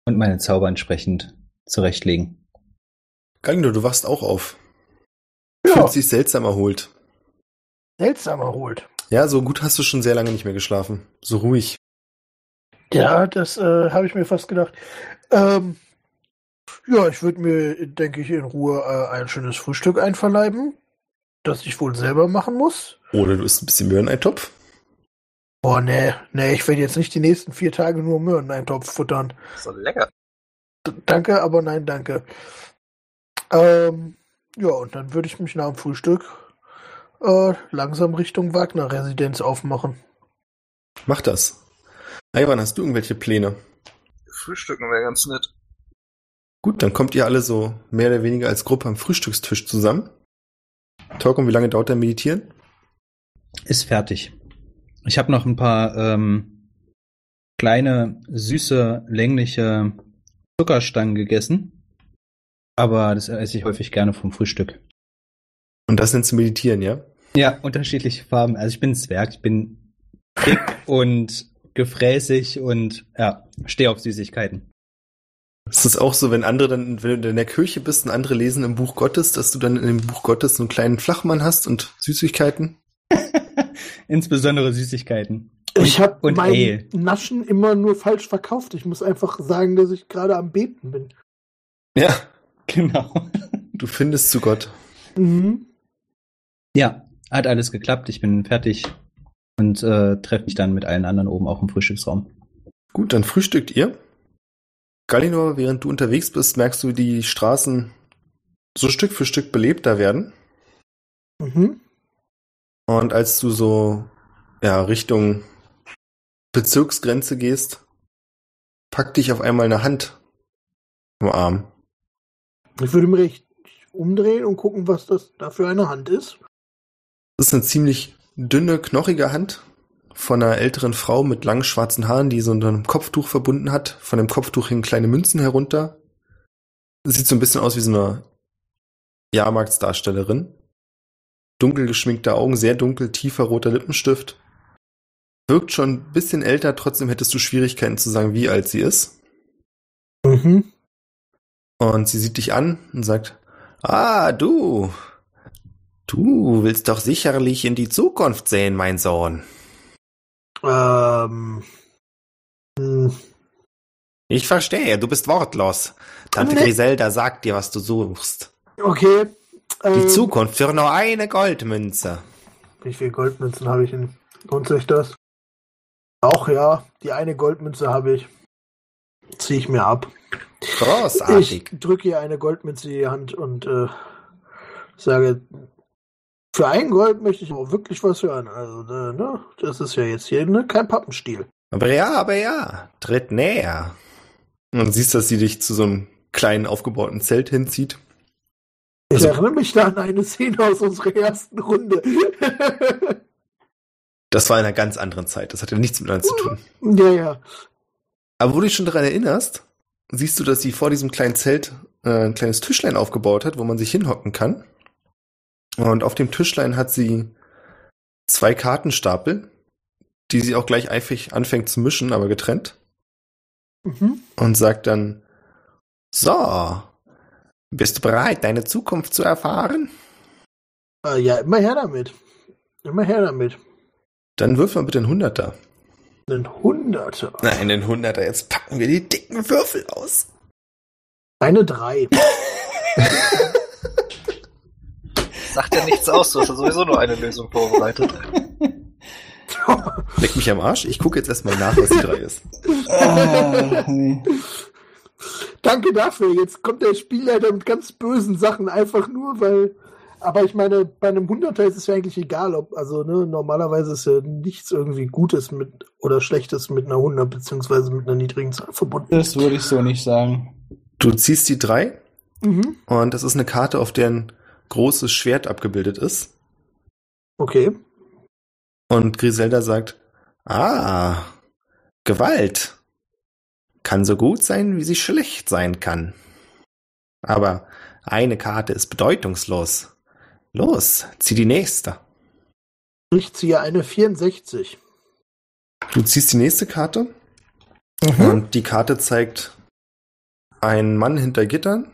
und meine Zauber entsprechend zurechtlegen. Galindo, du wachst auch auf. Ja, Fühlt sich seltsam erholt. seltsam erholt. Ja, so gut hast du schon sehr lange nicht mehr geschlafen. So ruhig. Ja, das äh, habe ich mir fast gedacht. Ähm, ja, ich würde mir, denke ich, in Ruhe äh, ein schönes Frühstück einverleiben, das ich wohl selber machen muss. Oder du isst ein bisschen Möhreneintopf. Boah, nee, nee, ich werde jetzt nicht die nächsten vier Tage nur Möhreneintopf futtern. So lecker. D danke, aber nein, danke. Ähm, ja, und dann würde ich mich nach dem Frühstück äh, langsam Richtung Wagner-Residenz aufmachen. Mach das. Ivan, hast du irgendwelche Pläne? Frühstücken wäre ganz nett. Gut, dann kommt ihr alle so mehr oder weniger als Gruppe am Frühstückstisch zusammen. Torkom, wie lange dauert dein Meditieren? Ist fertig. Ich habe noch ein paar ähm, kleine, süße, längliche Zuckerstangen gegessen. Aber das esse ich häufig gerne vom Frühstück. Und das nennst du Meditieren, ja? Ja, unterschiedliche Farben. Also ich bin ein Zwerg, ich bin dick (laughs) und gefräßig und ja, stehe auf Süßigkeiten. Ist es auch so, wenn andere dann, wenn du in der Kirche bist und andere lesen im Buch Gottes, dass du dann in dem Buch Gottes so einen kleinen Flachmann hast und Süßigkeiten? Insbesondere Süßigkeiten. Ich habe und mein Ale. Naschen immer nur falsch verkauft. Ich muss einfach sagen, dass ich gerade am Beten bin. Ja. (laughs) Genau. Du findest zu Gott. Mhm. Ja, hat alles geklappt. Ich bin fertig und äh, treffe mich dann mit allen anderen oben auch im Frühstücksraum. Gut, dann frühstückt ihr. Galinor, während du unterwegs bist, merkst du, wie die Straßen so Stück für Stück belebter werden. Mhm. Und als du so ja, Richtung Bezirksgrenze gehst, packt dich auf einmal eine Hand im Arm. Ich würde mich recht umdrehen und gucken, was das da für eine Hand ist. Das ist eine ziemlich dünne, knochige Hand von einer älteren Frau mit langen schwarzen Haaren, die so unter einem Kopftuch verbunden hat. Von dem Kopftuch hängen kleine Münzen herunter. Sieht so ein bisschen aus wie so eine Jahrmarktsdarstellerin. Dunkel geschminkte Augen, sehr dunkel, tiefer roter Lippenstift. Wirkt schon ein bisschen älter, trotzdem hättest du Schwierigkeiten zu sagen, wie alt sie ist. Mhm. Und sie sieht dich an und sagt, ah, du. Du willst doch sicherlich in die Zukunft sehen, mein Sohn. Ähm. hm, Ich verstehe, du bist wortlos. Tante Nee. Griselda sagt dir, was du suchst. Okay. Die Ähm, Zukunft für nur eine Goldmünze. Wie viele Goldmünzen habe ich denn? Lohnt sich das? Auch ja, die eine Goldmünze habe ich. Ziehe ich mir ab. Großartig. Ich drücke ihr eine Goldmünze in die Hand und äh, sage, für ein Gold möchte ich auch wirklich was hören. Also, äh, ne, das ist ja jetzt hier ne, kein Pappenstiel. Aber ja, aber ja, tritt näher. Und siehst, dass sie dich zu so einem kleinen aufgebauten Zelt hinzieht. Ich Also- erinnere mich da an eine Szene aus unserer ersten Runde. (laughs) Das war in einer ganz anderen Zeit. Das hatte nichts miteinander zu tun. ja, ja. Aber wo du dich schon daran erinnerst, siehst du, dass sie vor diesem kleinen Zelt äh, ein kleines Tischlein aufgebaut hat, wo man sich hinhocken kann. Und auf dem Tischlein hat sie zwei Kartenstapel, die sie auch gleich eifrig anfängt zu mischen, aber getrennt. Mhm. Und sagt dann, so, bist du bereit, deine Zukunft zu erfahren? Äh, ja, immer her damit. Immer her damit. Dann wirf mal bitte einen Hunderter. Ein Hunderter. Nein, den Hunderter. Jetzt packen wir die dicken Würfel aus. Eine drei. (laughs) Sagt ja nichts aus, du hast ja sowieso nur eine Lösung vorbereitet. (laughs) Leck mich am Arsch. Ich gucke jetzt erstmal nach, was die drei ist. Ah, nee. Danke dafür. Jetzt kommt der Spielleiter mit ganz bösen Sachen, einfach nur, weil. Aber ich meine, bei einem Hunderter ist es ja eigentlich egal, ob, also, ne, normalerweise ist ja nichts irgendwie Gutes mit oder Schlechtes mit einer 100 beziehungsweise mit einer niedrigen Zahl verbunden. Das würde ich so nicht sagen. Du ziehst die drei Mhm. und das ist eine Karte, auf der ein großes Schwert abgebildet ist. Okay. Und Griselda sagt, ah, Gewalt kann so gut sein, wie sie schlecht sein kann. Aber eine Karte ist bedeutungslos. Los, zieh die nächste. Ich ziehe eine 64. Du ziehst die nächste Karte Mhm. und die Karte zeigt einen Mann hinter Gittern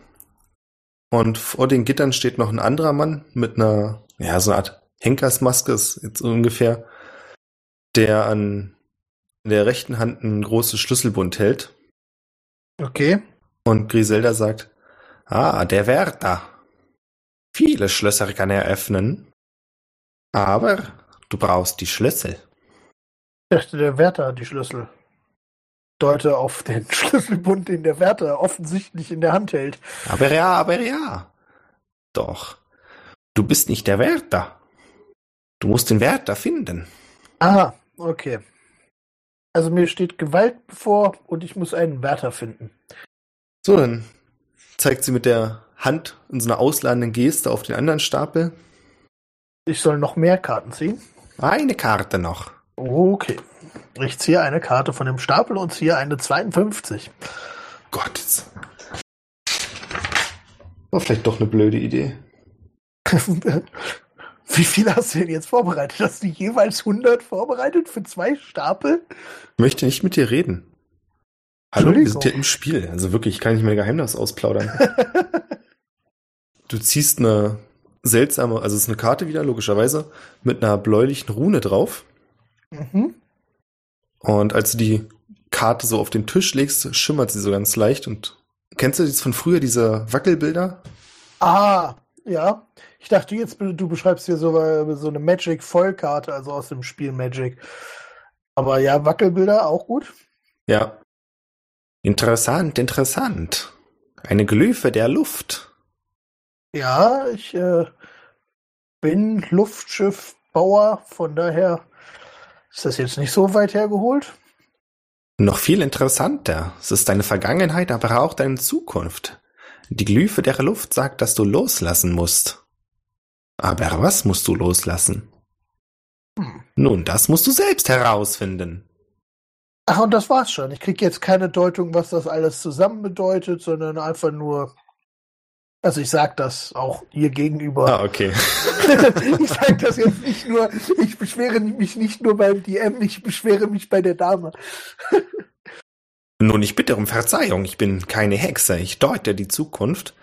und vor den Gittern steht noch ein anderer Mann mit einer, ja, so eine Art Henkersmaske ist jetzt ungefähr, der an der rechten Hand ein großes Schlüsselbund hält Okay. und Griselda sagt, ah, der Wärter. Viele Schlösser kann er öffnen, aber du brauchst die Schlüssel. Ich dachte, der Wärter hat die Schlüssel. Deute auf den (laughs) Schlüsselbund, den der Wärter offensichtlich in der Hand hält. Aber ja, aber ja. Doch. Du bist nicht der Wärter. Du musst den Wärter finden. Ah, okay. Also mir steht Gewalt bevor und ich muss einen Wärter finden. So, dann zeigt sie mit der Hand in so einer ausladenden Geste auf den anderen Stapel. Ich soll noch mehr Karten ziehen. Eine Karte noch. Okay. Ich ziehe eine Karte von dem Stapel und ziehe eine 52. Gott. War vielleicht doch eine blöde Idee. (laughs) Wie viel hast du denn jetzt vorbereitet? Hast du jeweils 100 vorbereitet für zwei Stapel? Ich möchte nicht mit dir reden. Hallo, wir sind hier im Spiel. Also wirklich, ich kann nicht mein Geheimnis ausplaudern. (laughs) Du ziehst eine seltsame, also es ist eine Karte wieder, logischerweise, mit einer bläulichen Rune drauf. Mhm. Und als du die Karte so auf den Tisch legst, schimmert sie so ganz leicht. Und kennst du das von früher, diese Wackelbilder? Ah, ja. Ich dachte jetzt, du beschreibst hier so, äh, so eine Magic-Vollkarte, also aus dem Spiel Magic. Aber ja, Wackelbilder auch gut. Ja. Interessant, interessant. Eine Glyphe der Luft. Ja, ich äh, bin Luftschiffbauer, von daher ist das jetzt nicht so weit hergeholt. Noch viel interessanter. Es ist deine Vergangenheit, aber auch deine Zukunft. Die Glyphe der Luft sagt, dass du loslassen musst. Aber was musst du loslassen? Hm. Nun, das musst du selbst herausfinden. Ach, und das war's schon. Ich krieg jetzt keine Deutung, was das alles zusammen bedeutet, sondern einfach nur. Also ich sag das auch ihr gegenüber. Ah, okay. (laughs) ich sage das jetzt nicht nur, ich beschwere mich nicht nur beim DM, ich beschwere mich bei der Dame. (laughs) Nun, ich bitte um Verzeihung, ich bin keine Hexe, ich deute die Zukunft.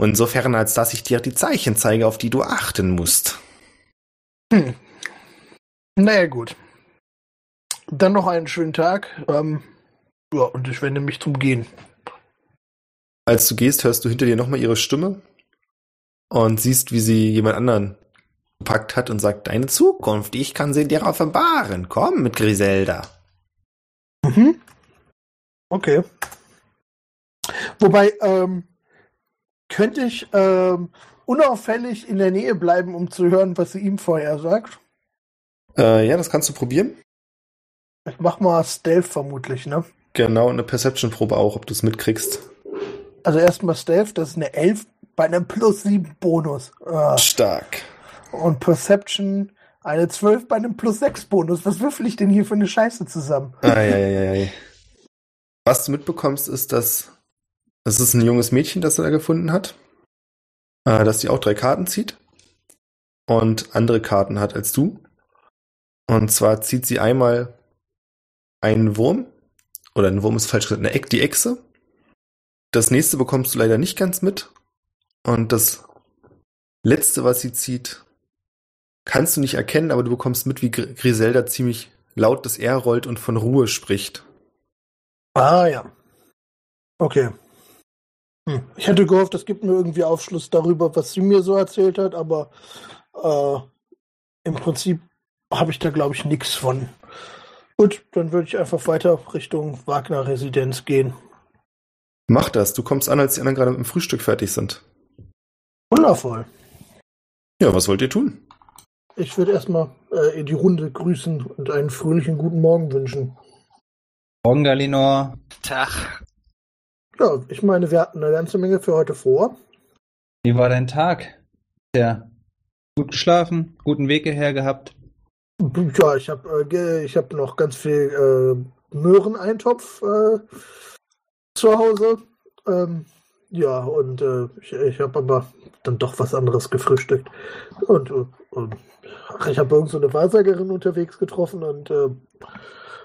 Insofern, als dass ich dir die Zeichen zeige, auf die du achten musst. Hm. Naja, gut. Dann noch einen schönen Tag. Ähm, ja, und ich wende mich zum Gehen. Als du gehst, hörst du hinter dir nochmal ihre Stimme und siehst, wie sie jemand anderen gepackt hat und sagt, deine Zukunft, ich kann sie dir offenbaren. Komm mit Griselda. Mhm. Okay. Wobei, ähm, könnte ich ähm, unauffällig in der Nähe bleiben, um zu hören, was sie ihm vorher sagt? Äh, ja, das kannst du probieren. Ich mach mal Stealth vermutlich, ne? Genau, eine Perception-Probe auch, ob du es mitkriegst. Also erstmal Stealth, das ist eine 11 bei einem plus 7 Bonus. Ah. Stark. Und Perception eine 12 bei einem plus 6 Bonus. Was würfel ich denn hier für eine Scheiße zusammen? Eieiei. Was du mitbekommst, ist, dass es ist ein junges Mädchen, das er da gefunden hat, äh, dass sie auch drei Karten zieht und andere Karten hat als du. Und zwar zieht sie einmal einen Wurm, oder ein Wurm ist falsch gesagt, eine Eck, die Echse. Das nächste bekommst du leider nicht ganz mit. Und das letzte, was sie zieht, kannst du nicht erkennen, aber du bekommst mit, wie Gr- Griselda ziemlich laut das R rollt und von Ruhe spricht. Ah ja. Okay. Hm. Ich hätte gehofft, das gibt mir irgendwie Aufschluss darüber, was sie mir so erzählt hat, aber äh, im Prinzip habe ich da, glaube ich, nichts von. Gut, dann würde ich einfach weiter Richtung Wagner-Residenz gehen. Mach das, du kommst an, als die anderen gerade mit dem Frühstück fertig sind. Wundervoll. Ja, was wollt ihr tun? Ich würde erstmal äh, in die Runde grüßen und einen fröhlichen guten Morgen wünschen. Morgen, Galinor. Tag. Ja, ich meine, wir hatten eine ganze Menge für heute vor. Wie war dein Tag? Ja. Gut geschlafen, guten Weg hierher gehabt. Ja, ich habe äh, ich hab noch ganz viel äh, Möhreneintopf äh, zu Hause. Ähm, ja, und äh, ich, ich habe aber dann doch was anderes gefrühstückt. Und, äh, und ach, ich habe irgend so eine Wahrsagerin unterwegs getroffen und äh,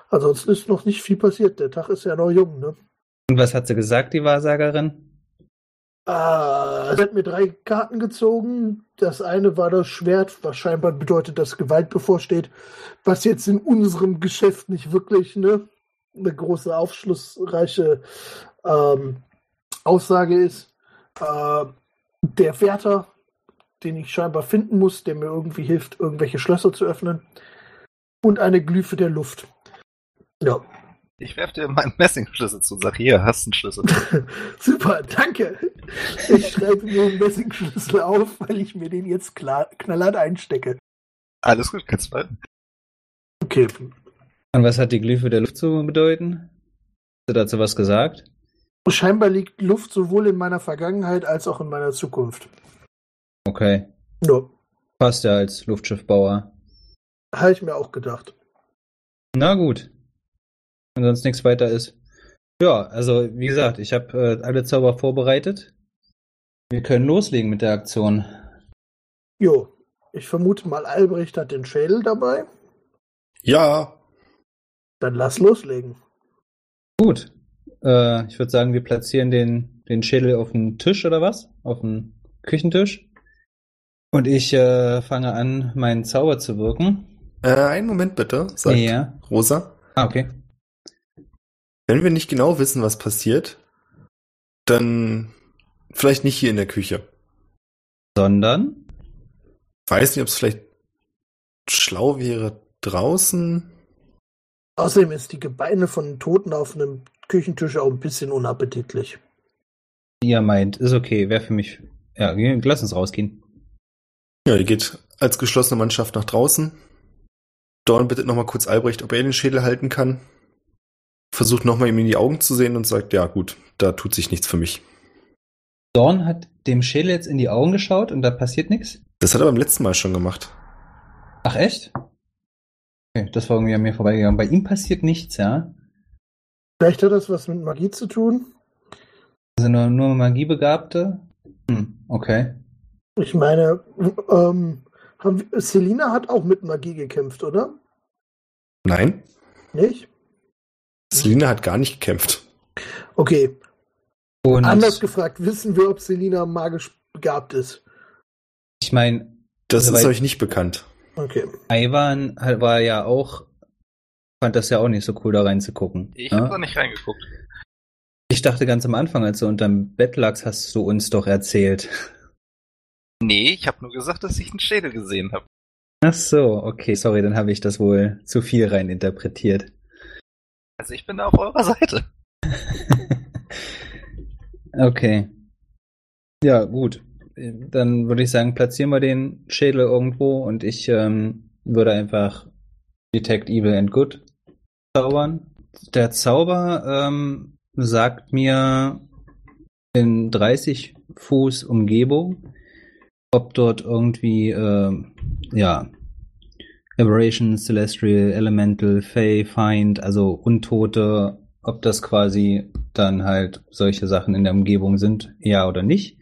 ansonsten ist noch nicht viel passiert. Der Tag ist ja noch jung, ne? Und was hat sie gesagt, die Wahrsagerin? Ah, sie hat mir drei Karten gezogen. Das eine war das Schwert, was scheinbar bedeutet, dass Gewalt bevorsteht. Was jetzt in unserem Geschäft nicht wirklich ne, eine große, aufschlussreiche ähm, Aussage ist. Äh, der Wärter, den ich scheinbar finden muss, der mir irgendwie hilft, irgendwelche Schlösser zu öffnen. Und eine Glyphe der Luft. Ja, Ich werf dir meinen Messingschlüssel zu. Sag hier, hast einen Schlüssel. (laughs) Super, danke. Ich schreibe mir einen Messingschlüssel auf, weil ich mir den jetzt klar, knallhart einstecke. Alles gut, kannst du halten. Okay. Und was hat die Glyphe der Luft zu bedeuten? Hast du dazu was gesagt? Scheinbar liegt Luft sowohl in meiner Vergangenheit als auch in meiner Zukunft. Okay. Ja, Passt ja als Luftschiffbauer. habe ich mir auch gedacht. Na gut. Wenn sonst nichts weiter ist. Ja, also wie gesagt, ich habe äh, alle Zauber vorbereitet. Wir können loslegen mit der Aktion. Jo, ich vermute mal, Albrecht hat den Schädel dabei. Ja, Dann lass loslegen. Gut. Äh, ich würde sagen, wir platzieren den, den Schädel auf den Tisch oder was? Auf den Küchentisch. Und ich äh, fange an, meinen Zauber zu wirken. äh, einen Moment bitte, sagt Ja. Rosa. Ah, okay. Wenn wir nicht genau wissen, was passiert, dann vielleicht nicht hier in der Küche. Sondern. Weiß nicht, ob es vielleicht schlau wäre draußen. Außerdem ist die Gebeine von Toten auf einem Küchentisch auch ein bisschen unappetitlich. Ihr meint, ist okay, wäre für mich. Ja, lass uns rausgehen. Ja, ihr geht als geschlossene Mannschaft nach draußen. Dorn bittet nochmal kurz Albrecht, ob er den Schädel halten kann. Versucht nochmal ihm in die Augen zu sehen und sagt, ja gut, da tut sich nichts für mich. Dorn hat dem Schädel jetzt in die Augen geschaut und da passiert nichts? Das hat er beim letzten Mal schon gemacht. Ach echt? Okay, das war irgendwie an mir vorbeigegangen. Bei ihm passiert nichts, ja? Vielleicht hat das was mit Magie zu tun. Also nur, nur Magiebegabte? Hm, okay. Ich meine, ähm, haben Selina hat auch mit Magie gekämpft, oder? Nein, Nicht? Selina hat gar nicht gekämpft. Okay, Und anders gefragt, wissen wir, ob Selina magisch begabt ist? ich meine, Das Soweit- ist euch nicht bekannt. Okay. Ivan war ja auch, fand das ja auch nicht so cool, da reinzugucken. Ich ja? hab da nicht reingeguckt. Ich dachte ganz am Anfang, als du unterm Bett lagst, hast du uns doch erzählt. Nee, ich habe nur gesagt, dass ich einen Schädel gesehen habe. Ach so, okay, sorry, dann habe ich das wohl zu viel rein interpretiert. Also ich bin da auf eurer Seite. (laughs) okay. Ja, gut. Dann würde ich sagen, platzieren wir den Schädel irgendwo und ich ähm, würde einfach Detect Evil and Good zaubern. Der Zauber ähm, sagt mir in 30 Fuß Umgebung, ob dort irgendwie, ähm, ja, Aberration, Celestial, Elemental, Fey, Find, also Untote, ob das quasi dann halt solche Sachen in der Umgebung sind, ja oder nicht,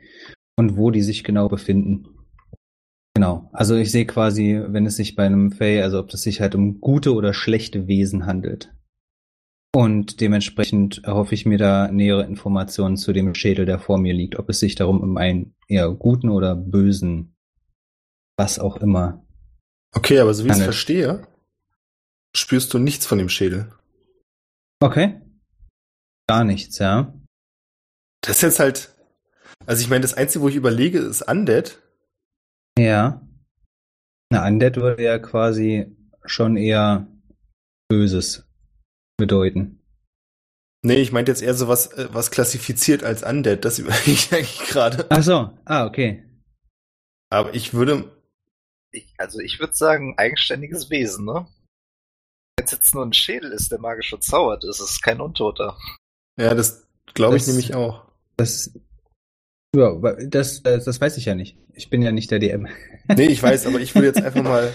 und wo die sich genau befinden. Genau. Also ich sehe quasi, wenn es sich bei einem Fey, also ob es sich halt um gute oder schlechte Wesen handelt. Und dementsprechend erhoffe ich mir da nähere Informationen zu dem Schädel, der vor mir liegt, ob es sich darum um einen eher guten oder bösen, was auch immer. Okay, aber so wie ich es verstehe, spürst du nichts von dem Schädel. Okay. Gar nichts, ja. Das ist jetzt halt. Also ich meine, das Einzige, wo ich überlege, ist Undead. Ja. Na, Undead würde ja quasi schon eher Böses bedeuten. Nee, ich meinte jetzt eher so was, äh, was klassifiziert als Undead. Das (laughs) überlege ich eigentlich gerade. Ach so, ah, okay. Aber ich würde. Ich, also ich würde sagen, eigenständiges Wesen, ne? Wenn es jetzt nur ein Schädel ist, der magisch verzaubert ist, ist es kein Untoter. Ja, das glaube ich Das- nämlich auch. Das, ja, das, das, das weiß ich ja nicht. Ich bin ja nicht der DM. (laughs) Nee, ich weiß, aber ich würde jetzt einfach mal.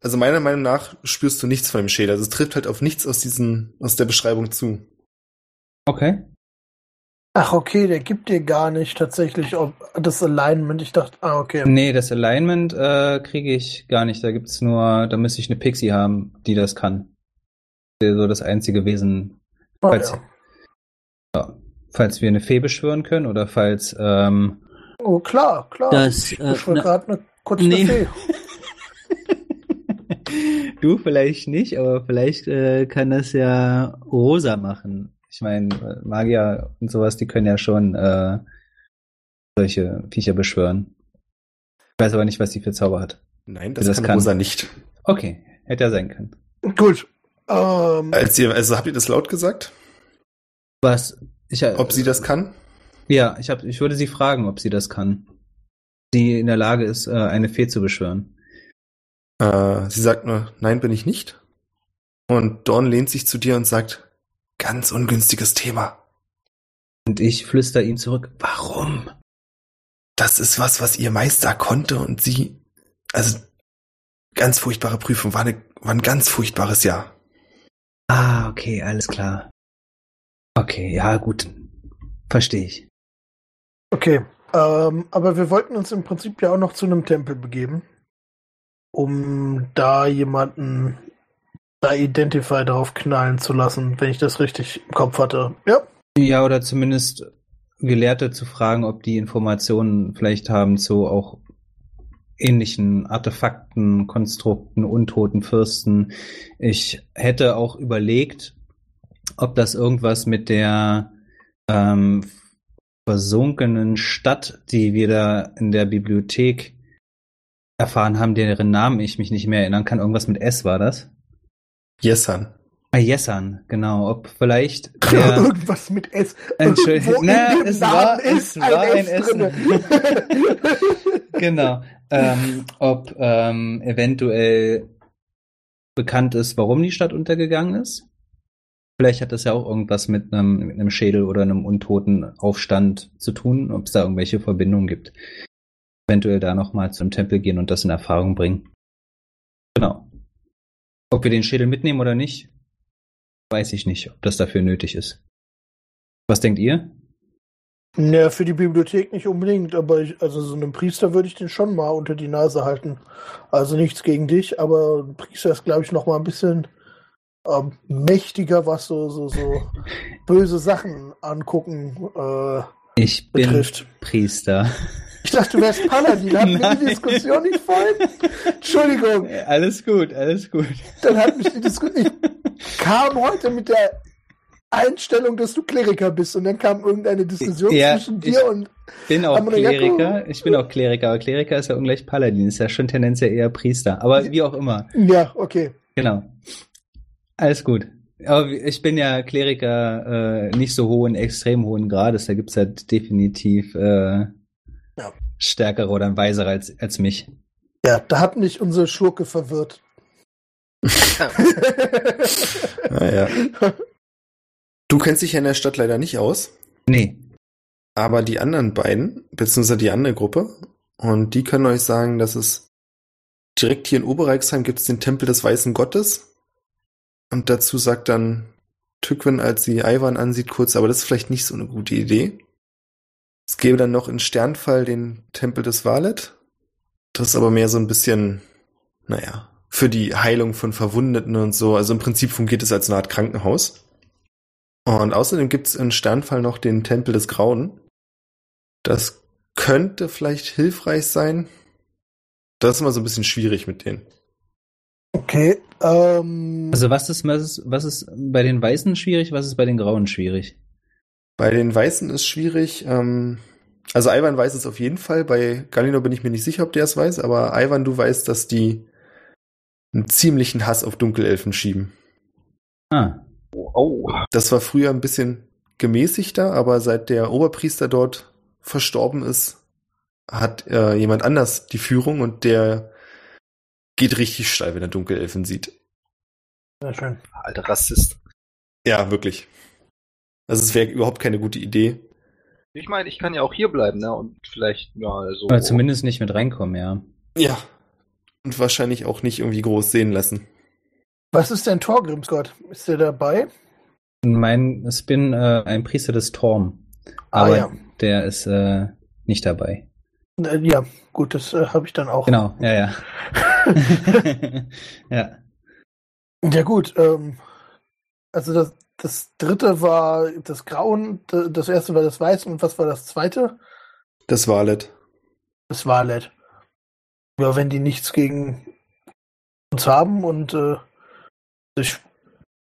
Also meiner Meinung nach spürst du nichts von dem Schädel. Also es trifft halt auf nichts aus diesen, aus der Beschreibung zu. Okay. Ach, okay, der gibt dir gar nicht tatsächlich ob das Alignment. Ich dachte, ah, okay. Nee, das Alignment äh, kriege ich gar nicht. Da gibt's nur, da müsste ich eine Pixie haben, die das kann. So das einzige Wesen, Ah, falls, ja. ja, falls wir eine Fee beschwören können oder falls ähm, Oh, klar, klar. Das, ich äh, beschwöre na- gerade eine kurze Nee. Fee. (laughs) du vielleicht nicht, aber vielleicht äh, kann das ja Rosa machen. Ich meine, Magier und sowas, die können ja schon äh, solche Viecher beschwören. Ich weiß aber nicht, was die für Zauber hat. Nein, das, Das kann, kann- Rosa nicht. Okay, hätte ja sein können. Gut. Ähm, Als ihr, also habt ihr das laut gesagt? Was? Ich, äh, Ob sie das kann? Ja, ich, hab, ich würde sie fragen, ob sie das kann. Sie in der Lage ist, äh, eine Fee zu beschwören. Äh, sie sagt nur, nein, bin ich nicht. Und Dawn lehnt sich zu dir und sagt, ganz ungünstiges Thema. Und ich flüster ihm zurück, warum? Das ist was, was ihr Meister konnte und sie, also ganz furchtbare Prüfung, war, eine, war ein ganz furchtbares Jahr. Ah, okay, alles klar. Okay, ja, gut. Verstehe ich. okay. Ähm, aber wir wollten uns im Prinzip ja auch noch zu einem Tempel begeben, um da jemanden da Identify drauf knallen zu lassen, wenn ich das richtig im Kopf hatte. Ja. Ja, oder zumindest Gelehrte zu fragen, ob die Informationen vielleicht haben zu auch ähnlichen Artefakten, Konstrukten, untoten Fürsten. Ich hätte auch überlegt, ob das irgendwas mit der ähm, versunkenen Stadt, die wir da in der Bibliothek erfahren haben, deren Namen ich mich nicht mehr erinnern kann. Irgendwas mit S war das? Yesan. Ah, Jessan, genau. Ob vielleicht (laughs) der, Irgendwas mit S. Entschuldigung. Na, dem es war, es war ein ein S Essen. (laughs) genau. Ähm, ob ähm, eventuell bekannt ist, warum die Stadt untergegangen ist. Vielleicht hat das ja auch irgendwas mit einem, mit einem Schädel oder einem untoten Aufstand zu tun, ob es da irgendwelche Verbindungen gibt. Eventuell da nochmal zum Tempel gehen und das in Erfahrung bringen. Genau. Ob wir den Schädel mitnehmen oder nicht, weiß ich nicht, ob das dafür nötig ist. Was denkt ihr? Ja, für die Bibliothek nicht unbedingt, aber ich, also so einem Priester würde ich den schon mal unter die Nase halten. Also nichts gegen dich, aber ein Priester ist, glaube ich, noch mal ein bisschen ähm, mächtiger, was so, so, so (laughs) böse Sachen angucken äh, Ich bin betrifft. Priester. Ich dachte, du wärst Paladin. Wir Nein. die Diskussion nicht vorhin? Entschuldigung, Alles gut, alles gut. dann hat mich die Diskussion. Ich kam heute mit der Einstellung, dass du Kleriker bist und dann kam irgendeine Diskussion Ja, zwischen ich- dir und bin auch ja, Kleriker. Ich bin auch Kleriker, aber Kleriker ist ja ungleich Paladin, ist ja schon tendenziell eher Priester. Aber wie auch immer. ja, okay. Genau. Alles gut. Aber ich bin ja Kleriker äh, nicht so hohen, extrem hohen Grades. Da gibt's ja definitiv äh, Ja. stärkere oder weisere als, als mich. Ja, da hat mich unsere Schurke verwirrt. Naja. (laughs) Du kennst dich ja in der Stadt leider nicht aus, Nee. aber die anderen beiden, beziehungsweise die andere Gruppe, und die können euch sagen, dass es direkt hier in Oberreichsheim gibt es den Tempel des Weißen Gottes. Und dazu sagt dann Tückwin, als sie Ivan ansieht, kurz, aber das ist vielleicht nicht so eine gute Idee. Es gäbe dann noch in Sternfall den Tempel des Valet. Das ist aber mehr so ein bisschen, naja, für die Heilung von Verwundeten und so. Also im Prinzip fungiert es als eine Art Krankenhaus. Und außerdem gibt es in Sternfall noch den Tempel des Grauen. Das könnte vielleicht hilfreich sein. Das ist immer so ein bisschen schwierig mit denen. Okay. Ähm, Also was ist, was ist, was ist bei den Weißen schwierig, was ist bei den Grauen schwierig? Bei den Weißen ist schwierig. Ähm, also Ivan weiß es auf jeden Fall. Bei Galino bin ich mir nicht sicher, ob der es weiß. Aber Ivan, du weißt, dass die einen ziemlichen Hass auf Dunkelelfen schieben. Ah, Oh, Das war früher ein bisschen gemäßigter, aber seit der Oberpriester dort verstorben ist, hat äh, jemand anders die Führung und der geht richtig steil, wenn er Dunkelelfen sieht. sehr schön. alter Rassist. Ja, wirklich. Also es wäre überhaupt keine gute Idee. Ich meine, ich kann ja auch hier bleiben, ne? Und vielleicht mal so. oder zumindest nicht mit reinkommen, ja. Ja. Und wahrscheinlich auch nicht irgendwie groß sehen lassen. Was ist denn Torgrimsgott? Ist der dabei? Mein Spin, äh, ein Priester des Torm. Ah, Aber ja. der ist äh, nicht dabei. Ja, gut, das äh, habe ich dann auch. Genau, ja, ja. (laughs) (laughs) ja. Ja gut, ähm, also das, das dritte war das Grauen, das erste war das Weiß und was war das zweite? Das Valet. Das Valet. Ja, wenn die nichts gegen uns haben und äh, ich,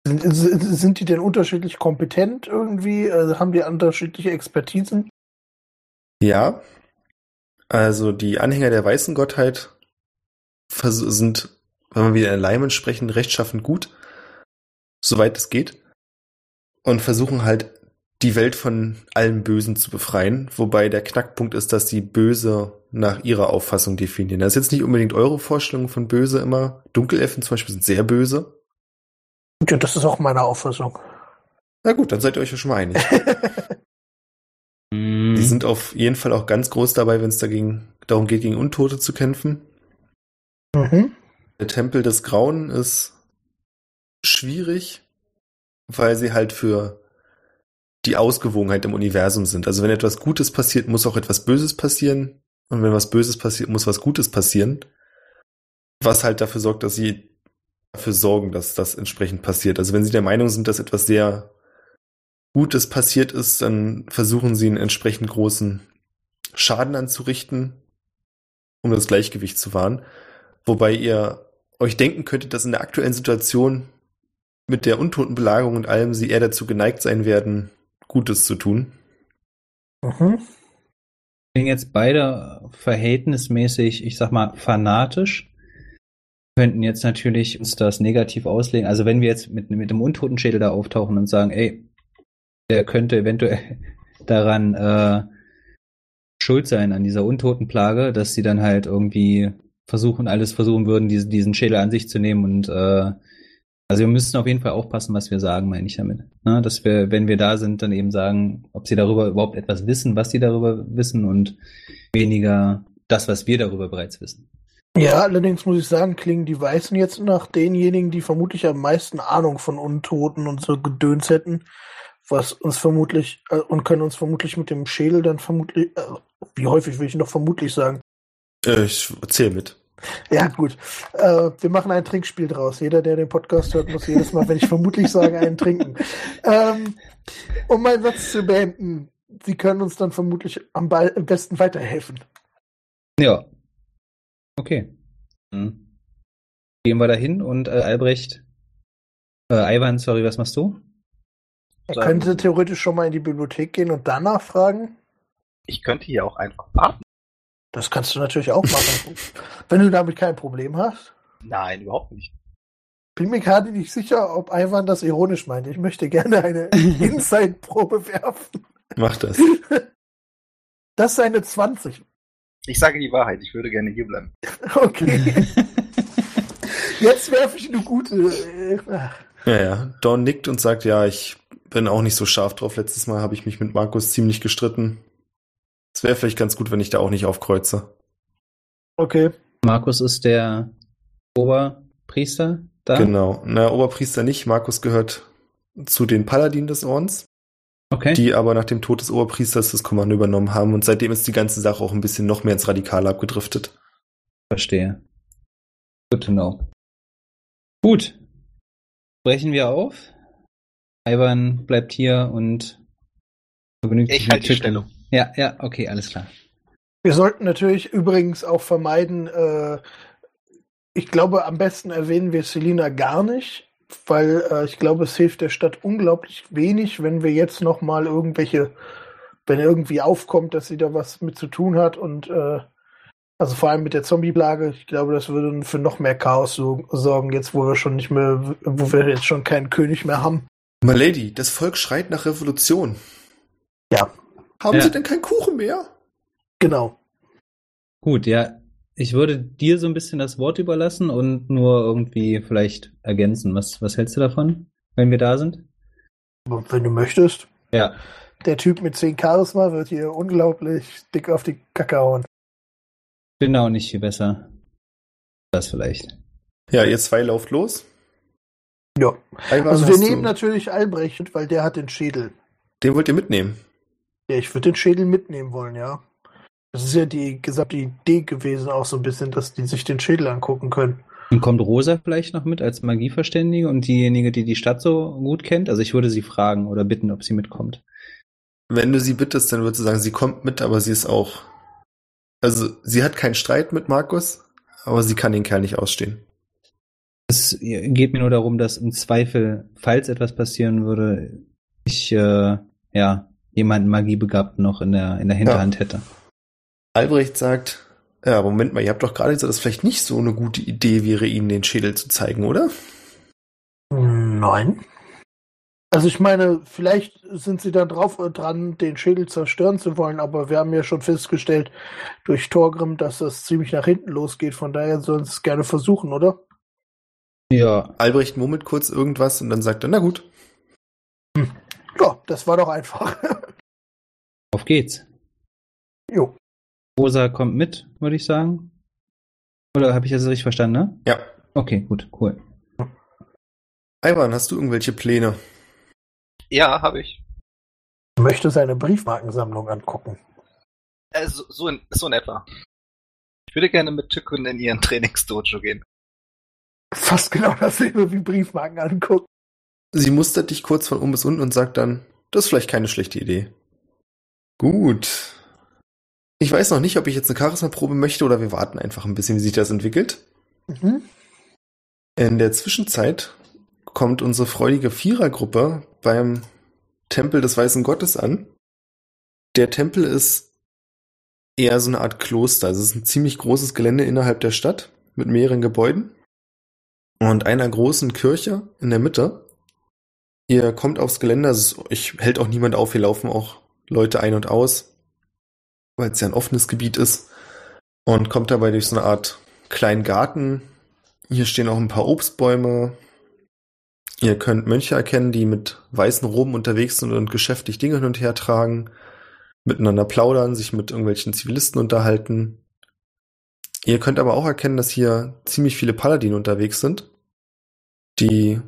sind, sind die denn unterschiedlich kompetent irgendwie? Also haben die unterschiedliche Expertisen? Ja. Also die Anhänger der weißen Gottheit sind, wenn wir wieder in Alignment sprechen, rechtschaffend gut, soweit es geht. Und versuchen halt die Welt von allem Bösen zu befreien, wobei der Knackpunkt ist, dass sie böse nach ihrer Auffassung definieren. Das ist jetzt nicht unbedingt eure Vorstellung von böse immer. Dunkelelfen zum Beispiel sind sehr böse. Ja, das ist auch meine Auffassung. Na gut, dann seid ihr euch ja schon mal einig. (laughs) Die sind auf jeden Fall auch ganz groß dabei, wenn es dagegen darum geht, gegen Untote zu kämpfen. mhm. Der Tempel des Grauen ist schwierig, weil sie halt für die Ausgewogenheit im Universum sind. Also wenn etwas Gutes passiert, muss auch etwas Böses passieren. Und wenn was Böses passiert, muss was Gutes passieren. Was halt dafür sorgt, dass sie dafür sorgen, dass das entsprechend passiert. Also wenn sie der Meinung sind, dass etwas sehr Gutes passiert ist, dann versuchen sie einen entsprechend großen Schaden anzurichten, um das Gleichgewicht zu wahren. Wobei ihr euch denken könntet, dass in der aktuellen Situation mit der Untotenbelagerung und allem sie eher dazu geneigt sein werden, Gutes zu tun. Mhm. sind jetzt beide verhältnismäßig, ich sag mal, fanatisch. Könnten jetzt natürlich uns das negativ auslegen. Also wenn wir jetzt mit, mit dem Untotenschädel da auftauchen und sagen, ey, der könnte eventuell (laughs) daran äh, schuld sein, an dieser Untotenplage, dass sie dann halt irgendwie versuchen, alles versuchen würden, diesen, diesen Schädel an sich zu nehmen und äh, also wir müssen auf jeden Fall aufpassen, was wir sagen, meine ich damit. Ne? Dass wir, wenn wir da sind, dann eben sagen, ob sie darüber überhaupt etwas wissen, was sie darüber wissen und weniger das, was wir darüber bereits wissen. Ja, allerdings muss ich sagen, klingen die Weißen jetzt nach denjenigen, die vermutlich am meisten Ahnung von Untoten und so Gedöns hätten, was uns vermutlich, äh, und können uns vermutlich mit dem Schädel dann vermutlich, äh, wie häufig will ich noch vermutlich sagen? Äh, ich zähl mit. Ja, gut. Äh, wir machen ein Trinkspiel draus. Jeder, der den Podcast hört, muss jedes Mal, wenn ich vermutlich sage, einen trinken. (laughs) Ähm, um meinen Satz zu beenden, Sie können uns dann vermutlich am, Ball, am besten weiterhelfen. Ja. Okay. Hm. Gehen wir dahin und äh, Albrecht, äh, Ivan, sorry, was machst du? Er könnte theoretisch schon mal in die Bibliothek gehen und danach fragen. Ich könnte hier auch einfach warten. Das kannst du natürlich auch machen. (laughs) Wenn du damit kein Problem hast. Nein, überhaupt nicht. Bin mir gerade nicht sicher, ob Ivan das ironisch meint. Ich möchte gerne eine (laughs) Inside-Probe werfen. Mach das. (laughs) Das ist eine 20. Ich sage die Wahrheit, ich würde gerne hier bleiben. Okay. Jetzt werfe ich eine gute. äh. Ja, ja. Dawn nickt und sagt, ja, ich bin auch nicht so scharf drauf. Letztes Mal habe ich mich mit Markus ziemlich gestritten. Es wäre vielleicht ganz gut, wenn ich da auch nicht aufkreuze. Okay. Markus ist der Oberpriester da. Genau. Na, Oberpriester nicht. Markus gehört zu den Paladinen des Ordens, Okay. die aber nach dem Tod des Oberpriesters das Kommando übernommen haben. Und seitdem ist die ganze Sache auch ein bisschen noch mehr ins Radikale abgedriftet. Verstehe. Good to know. Gut. Brechen wir auf. Ivan bleibt hier und begnügt Ich sich halt mit die. Stellung. Ja, ja, okay, alles klar. Wir sollten natürlich übrigens auch vermeiden, äh, ich glaube, am besten erwähnen wir Selina gar nicht, weil äh, ich glaube, es hilft der Stadt unglaublich wenig, wenn wir jetzt noch mal irgendwelche, wenn irgendwie aufkommt, dass sie da was mit zu tun hat und äh, also vor allem mit der Zombie-Plage, ich glaube, das würde für noch mehr Chaos so, sorgen, jetzt wo wir schon nicht mehr, wo wir jetzt schon keinen König mehr haben. My Lady, das Volk schreit nach Revolution. Ja. Haben Ja. Sie denn keinen Kuchen mehr? Genau. Gut, ja. Ich würde dir so ein bisschen das Wort überlassen und nur irgendwie vielleicht ergänzen. Was, was hältst du davon, wenn wir da sind? Wenn du möchtest. Ja. Der Typ mit 10 Charisma wird hier unglaublich dick auf die Kacke hauen. Bin auch nicht viel besser. Das vielleicht. Ja, ihr zwei lauft los. Ja. Ivan, Also wir nehmen du- natürlich Albrecht, weil der hat den Schädel. Den wollt ihr mitnehmen. Ja, ich würde den Schädel mitnehmen wollen, ja. Das ist ja die gesamte Idee gewesen, auch so ein bisschen, dass die sich den Schädel angucken können. Und kommt Rosa vielleicht noch mit als Magieverständige und diejenige, die die Stadt so gut kennt? Also ich würde sie fragen oder bitten, ob sie mitkommt. Wenn du sie bittest, dann würdest du sagen, sie kommt mit, aber sie ist auch. Also, sie hat keinen Streit mit Markus, aber sie kann den Kerl nicht ausstehen. Es geht mir nur darum, dass im Zweifel, falls etwas passieren würde, ich äh, ja jemanden Magiebegabten noch in der in der Hinterhand hätte. Albrecht sagt, ja, aber Moment mal, ihr habt doch gerade gesagt, dass es vielleicht nicht so eine gute Idee wäre, ihnen den Schädel zu zeigen, oder? Nein. Also ich meine, vielleicht sind sie da drauf dran, den Schädel zerstören zu wollen, aber wir haben ja schon festgestellt durch Torgrim, dass das ziemlich nach hinten losgeht. Von daher sollen sie es gerne versuchen, oder? Ja, Albrecht murmelt kurz irgendwas und dann sagt er, na gut. Ja, das war doch einfach. Auf geht's. jo. Rosa kommt mit, würde ich sagen. Oder habe ich das richtig verstanden, ne? Ja. Okay, gut, cool. Ivan, hast du irgendwelche Pläne? Ja, habe ich. Möchte seine Briefmarkensammlung angucken. Äh, so, so, in, so in etwa. Ich würde gerne mit Tykun in ihren (laughs) Trainingsdojo gehen. Fast genau dasselbe wie Briefmarken angucken. Sie mustert dich kurz von oben bis unten und sagt dann, das ist vielleicht keine schlechte Idee. Gut. Ich weiß noch nicht, ob ich jetzt eine Charisma-Probe möchte oder wir warten einfach ein bisschen, wie sich das entwickelt. Mhm. In der Zwischenzeit kommt unsere freudige Vierergruppe beim Tempel des Weißen Gottes an. Der Tempel ist eher so eine Art Kloster. Also es ist ein ziemlich großes Gelände innerhalb der Stadt mit mehreren Gebäuden und einer großen Kirche in der Mitte. Ihr kommt aufs Gelände, also ich hält auch niemand auf, hier laufen auch Leute ein und aus, weil es ja ein offenes Gebiet ist und kommt dabei durch so eine Art kleinen Garten. Hier stehen auch ein paar Obstbäume. Ihr könnt Mönche erkennen, die mit weißen Roben unterwegs sind und geschäftig Dinge hin und her tragen, miteinander plaudern, sich mit irgendwelchen Zivilisten unterhalten. Ihr könnt aber auch erkennen, dass hier ziemlich viele Paladine unterwegs sind, die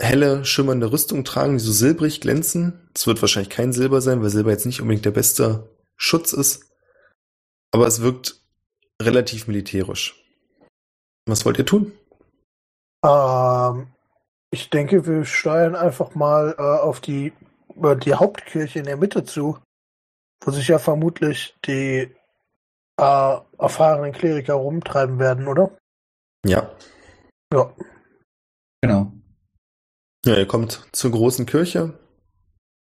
helle, schimmernde Rüstung tragen, die so silbrig glänzen. Es wird wahrscheinlich kein Silber sein, weil Silber jetzt nicht unbedingt der beste Schutz ist. Aber es wirkt relativ militärisch. Was wollt ihr tun? Ähm, ich denke, wir steuern einfach mal äh, auf die, äh, die Hauptkirche in der Mitte zu, wo sich ja vermutlich die äh, erfahrenen Kleriker rumtreiben werden, oder? Ja. Ja. Genau. Ja, ihr kommt zur großen Kirche.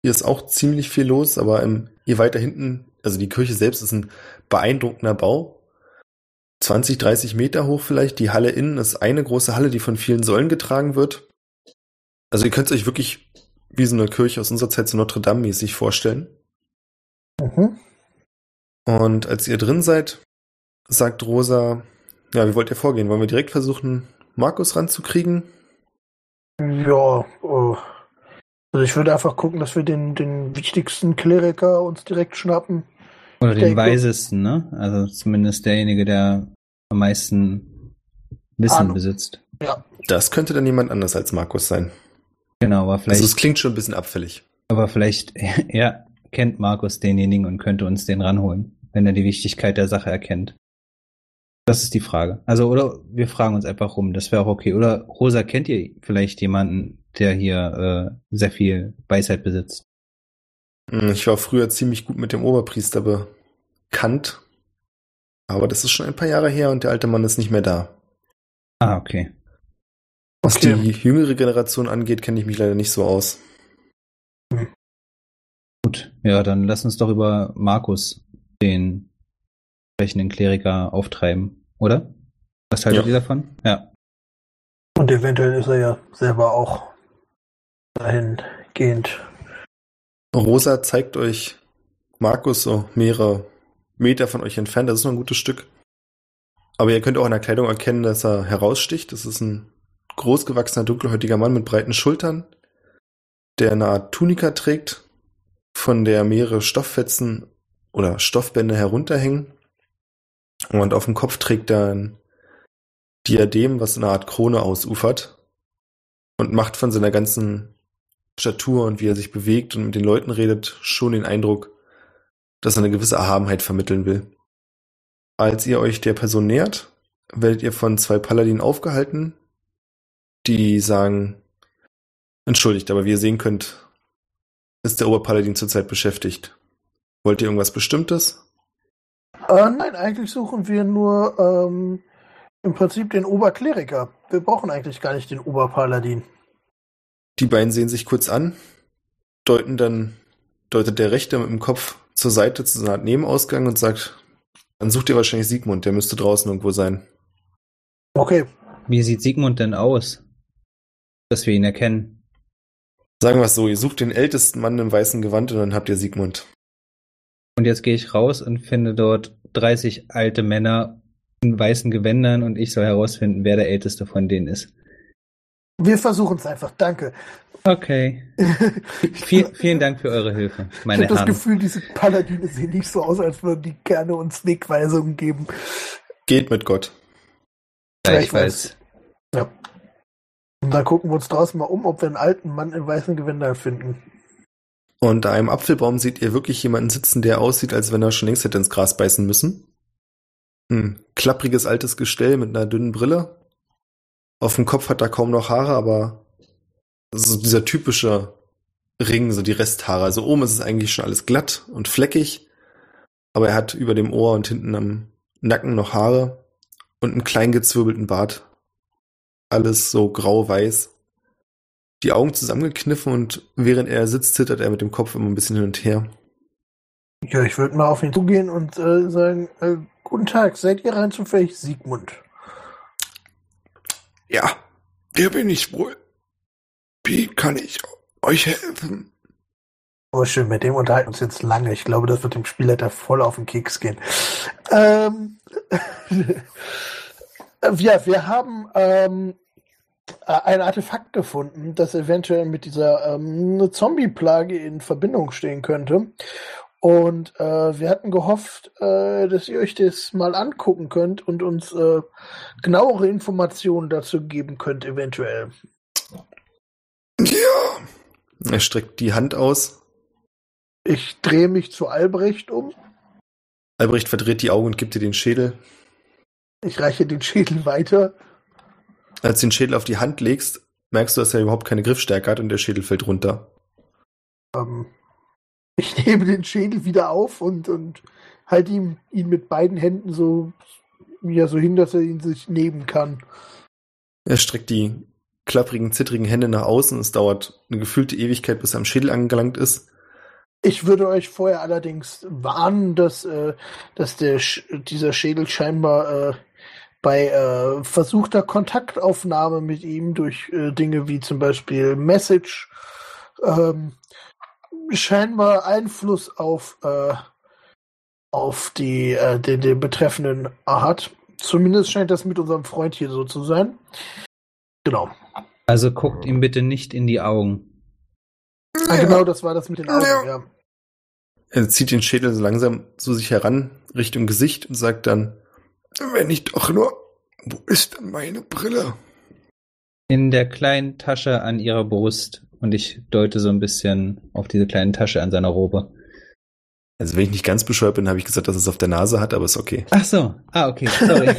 Hier ist auch ziemlich viel los, aber ähm, hier weiter hinten, also die Kirche selbst ist ein beeindruckender Bau. 20, 30 Meter hoch vielleicht. Die Halle innen ist eine große Halle, die von vielen Säulen getragen wird. Also ihr könnt es euch wirklich wie so eine Kirche aus unserer Zeit so Notre Dame mäßig vorstellen. Mhm. Und als ihr drin seid, sagt Rosa, ja, wie wollt ihr vorgehen? Wollen wir direkt versuchen, Markus ranzukriegen? Ja, äh, also ich würde einfach gucken, dass wir den, den wichtigsten Kleriker uns direkt schnappen. Oder Ich den denke- weisesten, ne? Also zumindest derjenige, der am meisten Wissen Ahnung. besitzt. Das könnte dann jemand anders als Markus sein. Genau, aber vielleicht, Also es klingt schon ein bisschen abfällig. aber vielleicht, (laughs) er kennt Markus denjenigen und könnte uns den ranholen, wenn er die Wichtigkeit der Sache erkennt. Das ist die Frage. Also, oder wir fragen uns einfach rum, das wäre auch okay. Oder Rosa, kennt ihr vielleicht jemanden, der hier äh, sehr viel Weisheit besitzt? Hm, Ich war früher ziemlich gut mit dem Oberpriester bekannt. Aber das ist schon ein paar Jahre her und der alte Mann ist nicht mehr da. Ah, okay. Was Okay. die jüngere Generation angeht, kenne ich mich leider nicht so aus. Gut. Ja, dann lass uns doch über Markus, den sprechenden Kleriker, auftreiben, oder? Was haltet Ja. ihr davon? Ja. Und eventuell ist er ja selber auch dahingehend. Rosa zeigt euch Markus so mehrere Meter von euch entfernt. Das ist noch ein gutes Stück. Aber ihr könnt auch an der Kleidung erkennen, dass er heraussticht. Das ist ein großgewachsener, dunkelhäutiger Mann mit breiten Schultern, der eine Art Tunika trägt, von der mehrere Stofffetzen oder Stoffbänder herunterhängen. Und auf dem Kopf trägt er ein Diadem, was eine Art Krone ausufert und macht von seiner ganzen Statur und wie er sich bewegt und mit den Leuten redet, schon den Eindruck, dass er eine gewisse Erhabenheit vermitteln will. Als ihr euch der Person nähert, werdet ihr von zwei Paladinen aufgehalten, die sagen, entschuldigt, aber wie ihr sehen könnt, ist der Oberpaladin zurzeit beschäftigt. Wollt ihr irgendwas Bestimmtes? Äh, nein, eigentlich suchen wir nur ähm, im Prinzip den Oberkleriker. Wir brauchen eigentlich gar nicht den Oberpaladin. Die beiden sehen sich kurz an, deuten dann, deutet der Rechte mit dem Kopf zur Seite zu so einer Art Nebenausgang und sagt, dann sucht ihr wahrscheinlich Sigmund, der müsste draußen irgendwo sein. Okay, Wie sieht Sigmund denn aus? Dass wir ihn erkennen. Sagen wir es so, ihr sucht den ältesten Mann im weißen Gewand und dann habt ihr Sigmund. Und jetzt gehe ich raus und finde dort 30 alte Männer in weißen Gewändern und ich soll herausfinden, wer der älteste von denen ist. Wir versuchen es einfach. Danke. Okay. (laughs) Viel, vielen Dank für eure Hilfe, ich meine habe das. Gefühl, diese Paladine sehen nicht so aus, als würden die gerne uns Wegweisungen geben. Geht mit Gott. Gleichfalls. Ja. Und dann gucken wir uns draußen mal um, ob wir einen alten Mann in weißen Gewändern finden. Unter einem Apfelbaum seht ihr wirklich jemanden sitzen, der aussieht, als wenn er schon längst hätte ins Gras beißen müssen. Ein klappriges altes Gestell mit einer dünnen Brille. Auf dem Kopf hat er kaum noch Haare, aber so dieser typische Ring, so die Resthaare. Also oben ist es eigentlich schon alles glatt und fleckig, aber er hat über dem Ohr und hinten am Nacken noch Haare und einen klein gezwirbelten Bart. Alles so grau-weiß. Die Augen zusammengekniffen und während er sitzt, zittert er mit dem Kopf immer ein bisschen hin und her. Ja, ich würde mal auf ihn zugehen und äh, sagen, äh, guten Tag, seid ihr rein zufällig Sigmund? Ja, wer bin ich wohl? Wie kann ich euch helfen? Oh, schön, mit dem unterhalten wir uns jetzt lange. Ich glaube, das wird dem Spielleiter voll auf den Keks gehen. Ähm, (laughs) ja, wir haben ähm, äh, ein Artefakt gefunden, das eventuell mit dieser ähm, Zombie-Plage in Verbindung stehen könnte. Und äh, wir hatten gehofft, äh, dass ihr euch das mal angucken könnt und uns äh, genauere Informationen dazu geben könnt, eventuell. Ja, Er streckt die Hand aus. Ich drehe mich zu Albrecht um. Albrecht verdreht die Augen und gibt dir den Schädel. Ich reiche den Schädel weiter. Als du den Schädel auf die Hand legst, merkst du, dass er überhaupt keine Griffstärke hat und der Schädel fällt runter. Ähm, ich nehme den Schädel wieder auf und, und halte ihm ihn mit beiden Händen so, ja, so hin, dass er ihn sich nehmen kann. Er streckt die klapprigen, zittrigen Hände nach außen. Es dauert eine gefühlte Ewigkeit, bis er am Schädel angelangt ist. Ich würde euch vorher allerdings warnen, dass, äh, dass der, Sch- dieser Schädel scheinbar äh, bei äh, versuchter Kontaktaufnahme mit ihm durch äh, Dinge wie zum Beispiel Message ähm, scheinbar Einfluss auf, äh, auf die, äh, den, den Betreffenden hat. Zumindest scheint das mit unserem Freund hier so zu sein. Genau. Also guckt ihm bitte nicht in die Augen. Ah, genau, das war das mit den Augen, ja. Er zieht den Schädel so langsam zu sich heran, Richtung Gesicht und sagt dann, wenn ich doch nur. Wo ist denn meine Brille? In der kleinen Tasche an ihrer Brust. Und ich deute so ein bisschen auf diese kleine Tasche an seiner Robe. Also wenn ich nicht ganz bescheuert bin, habe ich gesagt, dass es auf der Nase hat, aber ist okay. Ach so. Ah, okay. Sorry.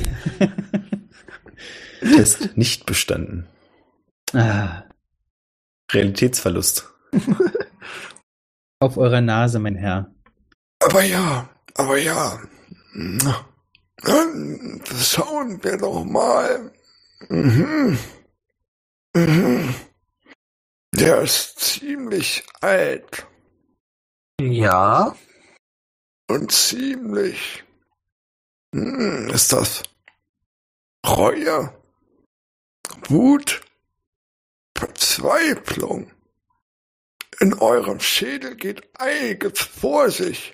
(laughs) Test nicht bestanden. ah, Realitätsverlust. auf eurer Nase, mein Herr. Aber ja, aber ja. Schauen wir doch mal. Mhm. Mhm. Der ist ziemlich alt Ja. und ziemlich. Hm, ist das Reue? Wut? Verzweiflung? In eurem Schädel geht einiges vor sich.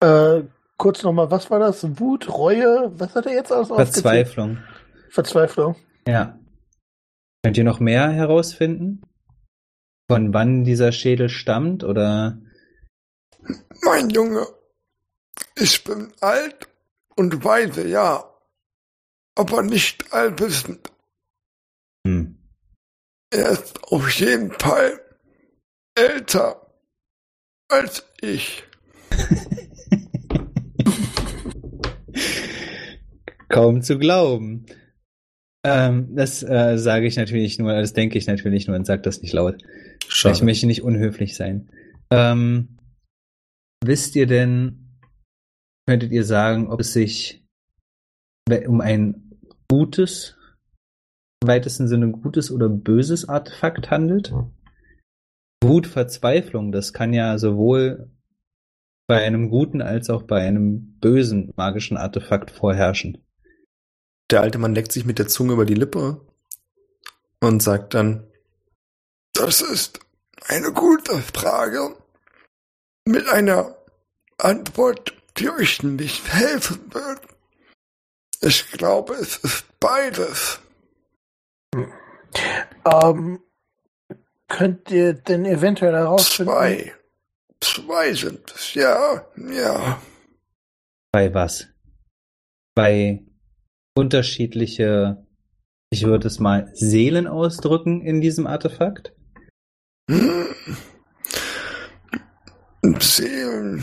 Äh, kurz nochmal, was war das? Wut, Reue? Was hat er jetzt alles aufgezählt? Verzweiflung. Verzweiflung. Ja. Könnt ihr noch mehr herausfinden? Von wann dieser Schädel stammt oder? Mein Junge, ich bin alt und weise, ja, aber nicht allwissend. Hm. Er ist auf jeden Fall älter als ich. (laughs) Kaum zu glauben. Ähm, das äh, sage ich natürlich nur, das denke ich natürlich nur und sage das nicht laut. Schade. Ich möchte nicht unhöflich sein. Ähm, wisst ihr denn, könntet ihr sagen, ob es sich um ein gutes, im weitesten Sinne gutes oder böses Artefakt handelt? Wut, Verzweiflung, das kann ja sowohl bei einem guten als auch bei einem bösen magischen Artefakt vorherrschen. Der alte Mann leckt sich mit der Zunge über die Lippe und sagt dann, Das ist eine gute Frage mit einer Antwort, die euch nicht helfen wird. Ich glaube, es ist beides. Ähm, könnt ihr denn eventuell herausfinden? Zwei. Zwei sind es, ja, ja. Bei was? Bei unterschiedliche, ich würde es mal Seelen ausdrücken in diesem Artefakt? Seelen.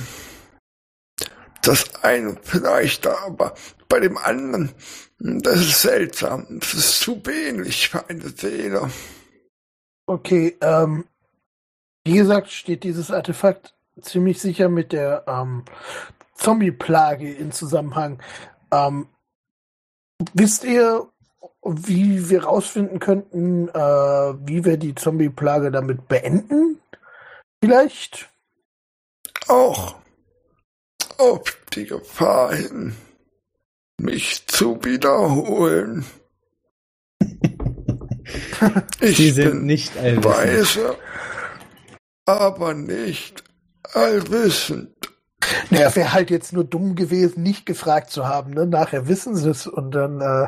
Das eine vielleicht, aber bei dem anderen, das ist seltsam. Das ist zu wenig für eine Seele. Okay, ähm, wie gesagt, steht dieses Artefakt ziemlich sicher mit der ähm, Zombie-Plage in Zusammenhang. Ähm, wisst ihr, wie wir rausfinden könnten, äh, wie wir die Zombie-Plage damit beenden? Vielleicht? Auch auf die Gefahr hin, mich zu wiederholen. (laughs) Ich Sie sind bin nicht allwissend. weise, aber nicht allwissend. Naja, wäre halt jetzt nur dumm gewesen, nicht gefragt zu haben. Ne? Nachher wissen sie es und dann, äh,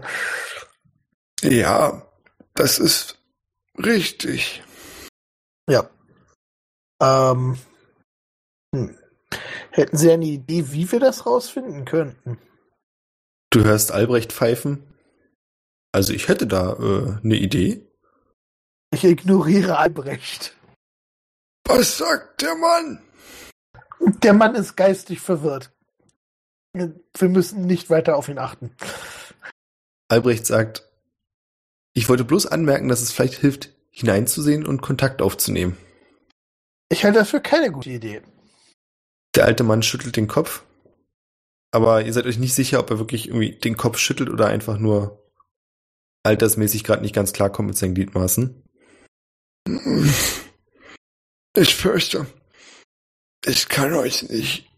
Ja, das ist richtig. ja. Ähm, hm. Hätten Sie eine Idee, wie wir das rausfinden könnten? du hörst Albrecht pfeifen. Also ich hätte da äh, eine Idee. Ich ignoriere Albrecht. Was sagt der Mann? Der Mann ist geistig verwirrt. Wir müssen nicht weiter auf ihn achten. Albrecht sagt, ich wollte bloß anmerken, dass es vielleicht hilft, hineinzusehen und Kontakt aufzunehmen. Ich halte das für keine gute Idee. Der alte Mann schüttelt den Kopf, aber ihr seid euch nicht sicher, ob er wirklich irgendwie den Kopf schüttelt oder einfach nur altersmäßig gerade nicht ganz klarkommt mit seinen Gliedmaßen. Ich fürchte, ich kann euch nicht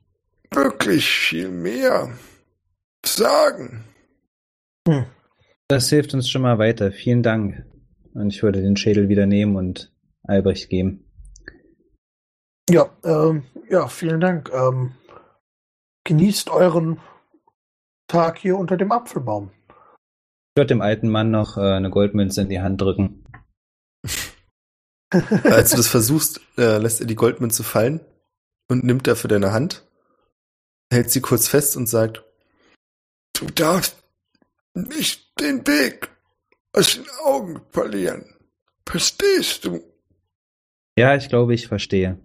wirklich viel mehr sagen. Hm. Das hilft uns schon mal weiter. Vielen Dank. Und ich würde den Schädel wieder nehmen und Albrecht geben. Ja, ähm, ja, vielen Dank. Ähm, genießt euren Tag hier unter dem Apfelbaum. Ich würde dem alten Mann noch äh, eine Goldmünze in die Hand drücken. (laughs) Als du das versuchst, äh, lässt er die Goldmünze fallen und nimmt dafür deine Hand, hält sie kurz fest und sagt, Du darfst nicht den Weg aus den Augen verlieren. Verstehst du? Ja, ich glaube, ich verstehe.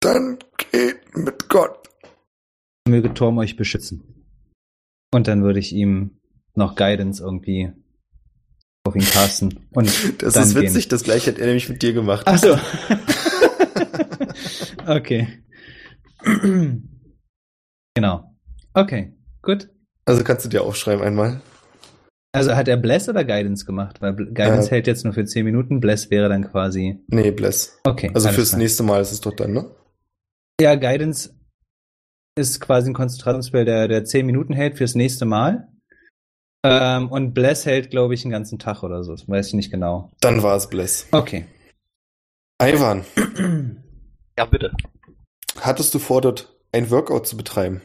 Dann geht Mit Gott. Möge Torm euch beschützen. Und dann würde ich ihm noch Guidance irgendwie auf ihn casten. Und Das dann ist witzig, Gehen. das gleiche hat er nämlich mit dir gemacht. Ach so. (laughs) (laughs) okay. (clears throat) genau. Okay, gut. Also kannst du dir aufschreiben einmal. Also hat er Bless oder Guidance gemacht? Weil Guidance Äh. hält jetzt nur für 10 Minuten, Bless wäre dann quasi. Nee, Bless. Okay. Also fürs klar. nächste Mal ist es doch dann, ne? Ja, Guidance ist quasi ein Konzentrationsspell, der, der 10 Minuten hält fürs nächste Mal. Ähm, und Bless hält, glaube ich, einen ganzen Tag oder so. Das weiß ich nicht genau. Dann war es Bless. Okay. Ivan, Ja, bitte. hattest du vor, dort ein Workout zu betreiben?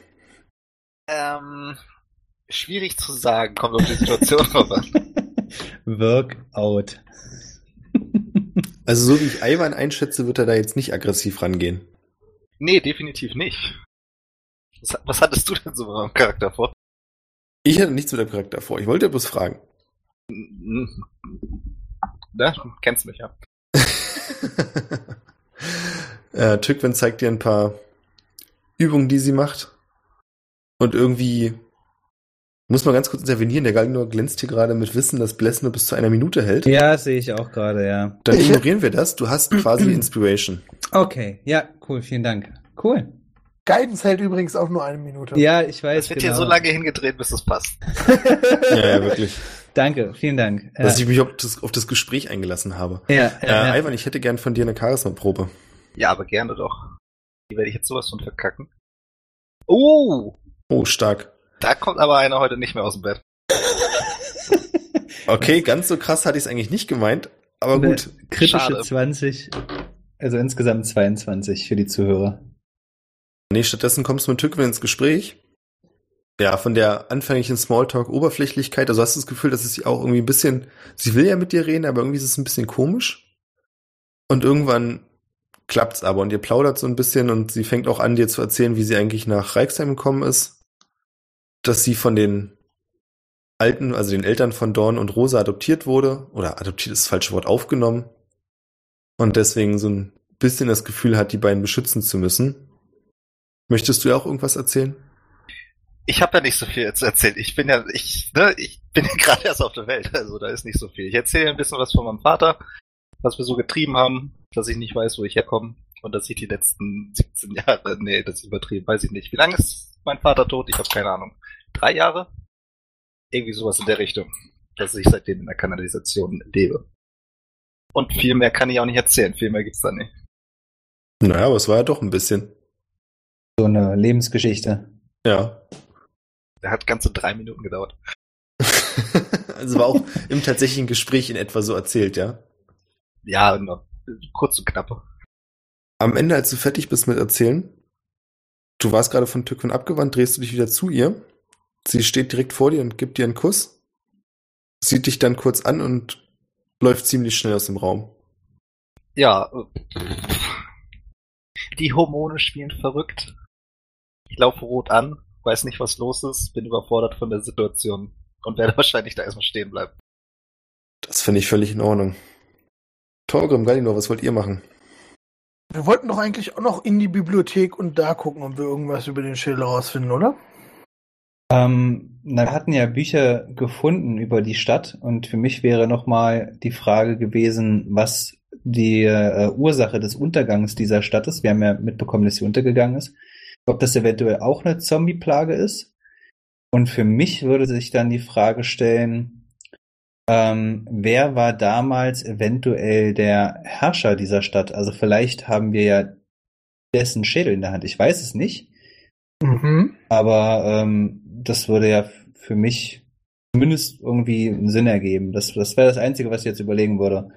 Ähm, schwierig zu sagen, kommt auf die Situation drauf an. (laughs) Workout. Also so wie ich Ivan einschätze, wird er da jetzt nicht aggressiv rangehen. Nee, definitiv nicht. Was, was hattest du denn so mit meinem Charakter vor? Ich hatte nichts mit dem Charakter vor. Ich wollte ja bloß fragen. Na, du kennst mich ja. (laughs) äh, Tückwin zeigt dir ein paar Übungen, die sie macht. Und irgendwie muss man ganz kurz intervenieren. Der Galgenor glänzt hier gerade mit Wissen, dass Bless nur bis zu einer Minute hält. Ja, sehe ich auch gerade, ja. Dann ignorieren wir das. Du hast quasi (clears throat) Inspiration. Okay, ja, cool, vielen Dank. Cool. Guidance hält übrigens auch nur eine Minute. Ja, ich weiß. Es wird genau. hier so lange hingedreht, bis es passt. (laughs) ja, ja, wirklich. Danke, vielen Dank. Dass Ja, ich mich auf das, auf das Gespräch eingelassen habe. ja, Äh, ja, ja. Ivan, ich hätte gern von dir eine Charisma-Probe. Ja, aber gerne doch. Die werde ich jetzt sowas von verkacken. Oh, Oh, stark. Da kommt aber einer heute nicht mehr aus dem Bett. (laughs) Okay, ganz so krass hatte ich es eigentlich nicht gemeint. Aber Eine gut. Kritische Schade. 20, also insgesamt 22 für die Zuhörer. Nee, stattdessen kommst du mit Tückwin ins Gespräch. Ja, von der anfänglichen Smalltalk-Oberflächlichkeit, also hast du das Gefühl, dass es sie auch irgendwie ein bisschen, sie will ja mit dir reden, aber irgendwie ist es ein bisschen komisch. Und irgendwann klappt's aber und ihr plaudert so ein bisschen und sie fängt auch an, dir zu erzählen, wie sie eigentlich nach Reichsheim gekommen ist. Dass sie von den Alten, also den Eltern von Dorn und Rosa adoptiert wurde, oder adoptiert ist das falsche Wort, aufgenommen. Und deswegen so ein bisschen das Gefühl hat, die beiden beschützen zu müssen. Möchtest du ja auch irgendwas erzählen? Ich habe ja nicht so viel zu erzählen. Ich bin ja, ich, ne, ich bin ja (laughs) gerade erst auf der Welt, also da ist nicht so viel. Ich erzähle ein bisschen was von meinem Vater, was wir so getrieben haben, dass ich nicht weiß, wo ich herkomme und dass ich die letzten 17 Jahre, nee, das ist übertrieben, weiß ich nicht. Wie lange ist mein Vater tot? Ich habe keine Ahnung. Drei Jahre? Irgendwie sowas in der Richtung, dass ich seitdem in der Kanalisation lebe. Und viel mehr kann ich auch nicht erzählen, viel mehr gibt's da nicht. Naja, aber es war ja doch ein bisschen. So eine Lebensgeschichte. Ja. Der hat ganze drei Minuten gedauert. (laughs) also war auch im tatsächlichen Gespräch in etwa so erzählt, ja. Ja, nur kurz und knapp. Am Ende, als du fertig bist mit Erzählen, du warst gerade von Tückwin abgewandt, drehst du dich wieder zu ihr. Sie steht direkt vor dir und gibt dir einen Kuss, sieht dich dann kurz an und läuft ziemlich schnell aus dem Raum. Ja. äh, Die Hormone spielen verrückt. Ich laufe rot an, weiß nicht, was los ist, bin überfordert von der Situation und werde (laughs) wahrscheinlich da erstmal stehen bleiben. Das finde ich völlig in Ordnung. Torgrim, Galinor, was wollt ihr machen? Wir wollten doch eigentlich auch noch in die Bibliothek und da gucken, ob wir irgendwas über den Schädel rausfinden, oder? Ähm, na, wir hatten ja Bücher gefunden über die Stadt und für mich wäre nochmal die Frage gewesen, was die äh, Ursache des Untergangs dieser Stadt ist. Wir haben ja mitbekommen, dass sie untergegangen ist. Ob das eventuell auch eine Zombie-Plage ist. Und für mich würde sich dann die Frage stellen, ähm, wer war damals eventuell der Herrscher dieser Stadt? Also vielleicht haben wir ja dessen Schädel in der Hand. Ich weiß es nicht. Mhm. Aber ähm, das würde ja für mich zumindest irgendwie einen Sinn ergeben. Das, das wäre das Einzige, was ich jetzt überlegen würde.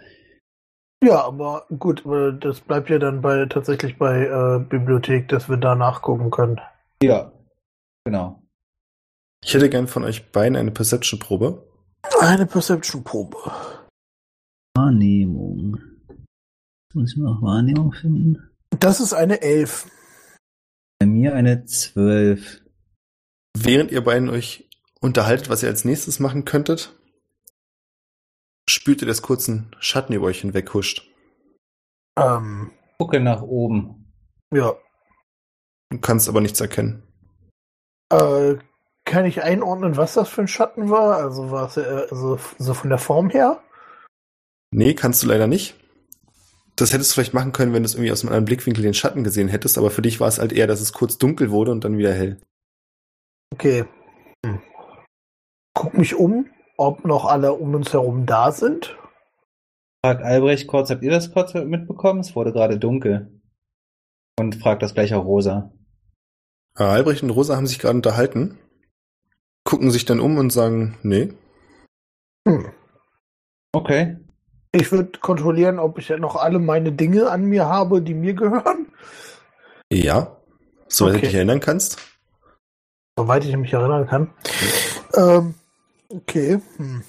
Ja, aber gut, das bleibt ja dann bei tatsächlich bei äh, Bibliothek, dass wir da nachgucken können. Ja, genau. Ich hätte gern von euch beiden eine Perception-Probe. Eine Perception-Probe. Wahrnehmung. Muss ich noch Wahrnehmung finden? Das ist eine Elf. Bei mir eine 12. Während ihr beiden euch unterhaltet, was ihr als nächstes machen könntet, spürt ihr, dass kurz ein Schatten über euch hinweghuscht. Ähm, Gucke nach oben. ja. Du kannst aber nichts erkennen. Äh, kann ich einordnen, was das für ein Schatten war? Also war es äh, also so von der Form her? Nee, kannst du leider nicht. Das hättest du vielleicht machen können, wenn du es irgendwie aus einem anderen Blickwinkel den Schatten gesehen hättest, aber für dich war es halt eher, dass es kurz dunkel wurde und dann wieder hell. Okay. Hm. Guck mich um, ob noch alle um uns herum da sind. Fragt Albrecht kurz, habt ihr das kurz mitbekommen? Es wurde gerade dunkel. Und fragt das gleich auch Rosa. Äh, Albrecht und Rosa haben sich gerade unterhalten, gucken sich dann um und sagen, nee. Hm. Okay. Ich würde kontrollieren, ob ich ja noch alle meine Dinge an mir habe, die mir gehören. Ja, soweit Okay. du dich erinnern kannst. Soweit ich mich erinnern kann. Ähm, okay. Hm.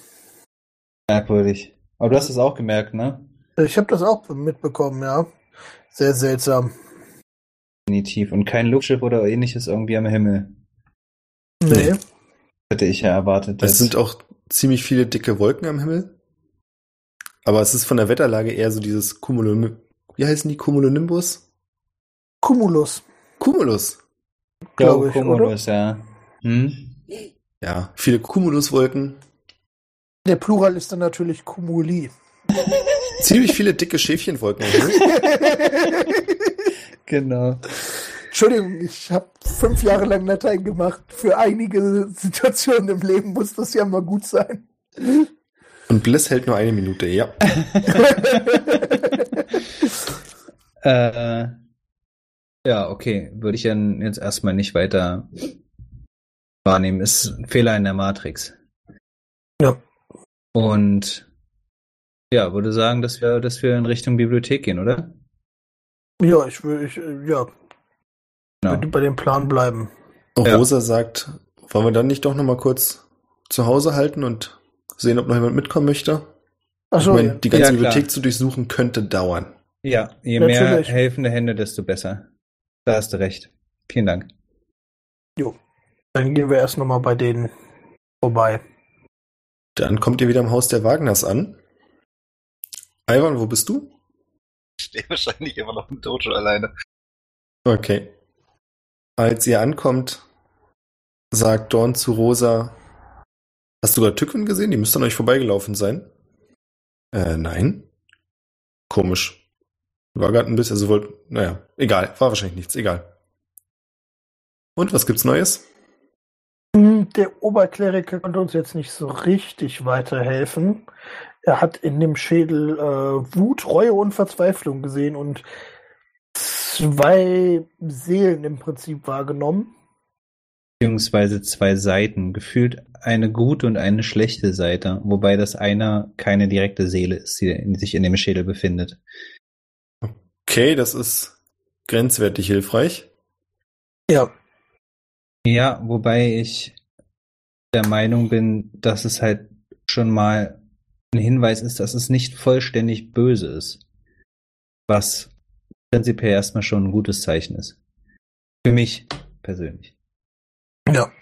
Merkwürdig. Aber du hast es auch gemerkt, ne? Ich habe das auch mitbekommen, ja. Sehr seltsam. Definitiv. Und kein Luftschiff oder ähnliches irgendwie am Himmel. Nee. Hätte ich ja erwartet. Es sind auch ziemlich viele dicke Wolken am Himmel. Aber es ist von der Wetterlage eher so dieses Cumulonimbus. Wie heißen die? Cumulonimbus? Cumulus. Cumulus. Glaub ich, Cumulus, ja. Hm? Ja, viele Cumuluswolken. Der Plural ist dann natürlich Cumuli. Ziemlich viele dicke Schäfchenwolken. (laughs) Genau. Entschuldigung, ich habe fünf Jahre lang Latein gemacht. Für einige Situationen im Leben muss das ja mal gut sein. Und Bliss hält nur eine Minute, ja. (laughs) Äh, ja, okay. Würde ich dann jetzt erstmal nicht weiter wahrnehmen. Ist ein Fehler in der Matrix. Ja. Und ja, würde sagen, dass wir, dass wir in Richtung Bibliothek gehen, oder? Ja, ich will, ich, äh, ja, Genau. würde bei dem Plan bleiben. Ja. Rosa sagt, wollen wir dann nicht doch noch mal kurz zu Hause halten und sehen, ob noch jemand mitkommen möchte? Achso, ich meine, ja. die ganze Ja. Bibliothek zu durchsuchen könnte dauern. Ja, je mehr Natürlich. helfende Hände, desto besser. Da hast du recht. Vielen Dank. dann gehen wir erst nochmal bei denen vorbei. Dann kommt ihr wieder im Haus der Wagners an. Ivan, wo bist du? Ich stehe wahrscheinlich immer noch im Dojo alleine. Okay. Als ihr ankommt, sagt Dorn zu Rosa, hast du gerade Tückwin gesehen? Die müsste an euch vorbeigelaufen sein. Äh, nein. Komisch. War gerade ein bisschen, also wollt, naja, egal, war wahrscheinlich nichts, egal. Und was gibt's Neues? Hm, Der Oberkleriker konnte uns jetzt nicht so richtig weiterhelfen. Er hat in dem Schädel äh, Wut, Reue und Verzweiflung gesehen und zwei Seelen im Prinzip wahrgenommen. Beziehungsweise zwei Seiten. Gefühlt eine gute und eine schlechte Seite. Wobei das eine keine direkte Seele ist, die in- sich in dem Schädel befindet. Okay, das ist grenzwertig hilfreich. Ja, Ja, wobei ich der Meinung bin, dass es halt schon mal ein Hinweis ist, dass es nicht vollständig böse ist. Was prinzipiell erstmal schon ein gutes Zeichen ist. Für mich persönlich. ja.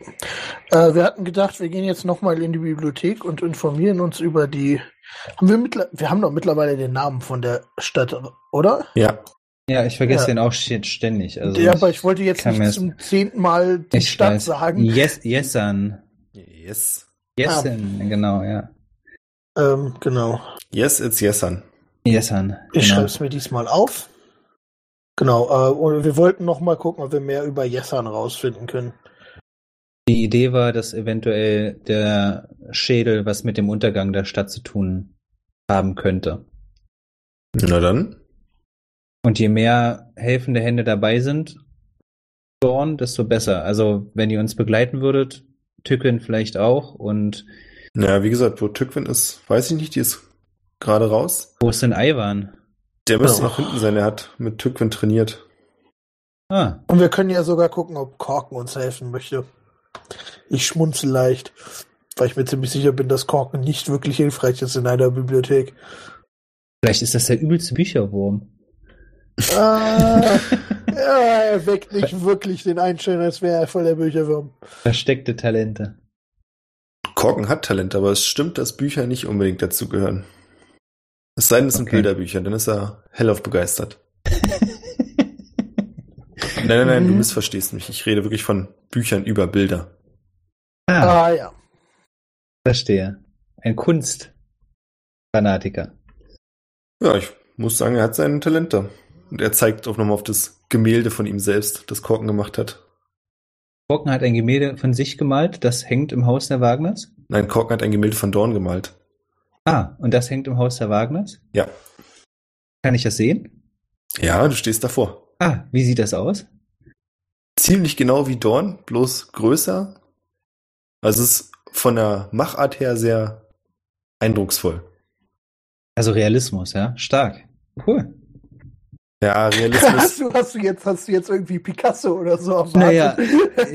Äh, wir hatten gedacht, wir gehen jetzt nochmal in die Bibliothek und informieren uns über die. Haben wir mittler wir haben doch mittlerweile den Namen von der Stadt, oder? Ja, Ja, ich vergesse Ja. den auch st- ständig. Also ja, aber ich wollte jetzt nicht das- zum zehnten Mal die ich Stadt weiß. sagen. Yes, Yesan. yes. Yesan, genau, ja. Ähm, genau. Yes, it's yesan. Yesan. Ich genau. schreibe es mir diesmal auf. Genau, äh, und wir wollten noch mal gucken, ob wir mehr über Jessan rausfinden können. Die Idee war, dass eventuell der Schädel was mit dem Untergang der Stadt zu tun haben könnte. Na dann. Und je mehr helfende Hände dabei sind, Dorn, desto besser. Also, wenn ihr uns begleiten würdet, Tücken vielleicht auch. Und Naja, wie gesagt, wo Tückwin ist, weiß ich nicht, die ist gerade raus. wo ist denn Ivan? Der müsste Ja. noch hinten sein, er hat mit Tückwin trainiert. Ah, Und wir können ja sogar gucken, ob Korken uns helfen möchte. Ich schmunzel leicht, weil ich mir ziemlich sicher bin, dass Korken nicht wirklich hilfreich ist in einer Bibliothek. vielleicht ist das der übelste Bücherwurm. Ah, (laughs) ja, er weckt nicht wirklich den Einschein, als wäre er voll der Bücherwurm. Versteckte Talente. Korken hat Talent, aber es stimmt, dass Bücher nicht unbedingt dazu gehören. Es sei denn, es sind Okay. Bilderbücher, dann ist er hellauf begeistert. Nein, nein, nein, du Mhm. missverstehst mich. Ich rede wirklich von Büchern über Bilder. Ah, Ah ja. verstehe. Ein Kunstfanatiker. Ja, ich muss sagen, er hat sein Talent da. Und er zeigt auch nochmal auf das Gemälde von ihm selbst, das Korken gemacht hat. Korken hat ein Gemälde von sich gemalt, das hängt im Haus der Wagners. Nein, Korken hat ein Gemälde von Dorn gemalt. Ah, und das hängt im Haus der Wagners? Ja. Kann ich das sehen? Ja, du stehst davor. Ah, wie sieht das aus? Ziemlich genau wie Dorn, bloß größer. Also es ist von der Machart her sehr eindrucksvoll. Also Realismus, ja? Stark. Cool. Ja, (laughs) Hast Realismus. du, hast du jetzt, hast du jetzt irgendwie Picasso oder so erwartet? Naja,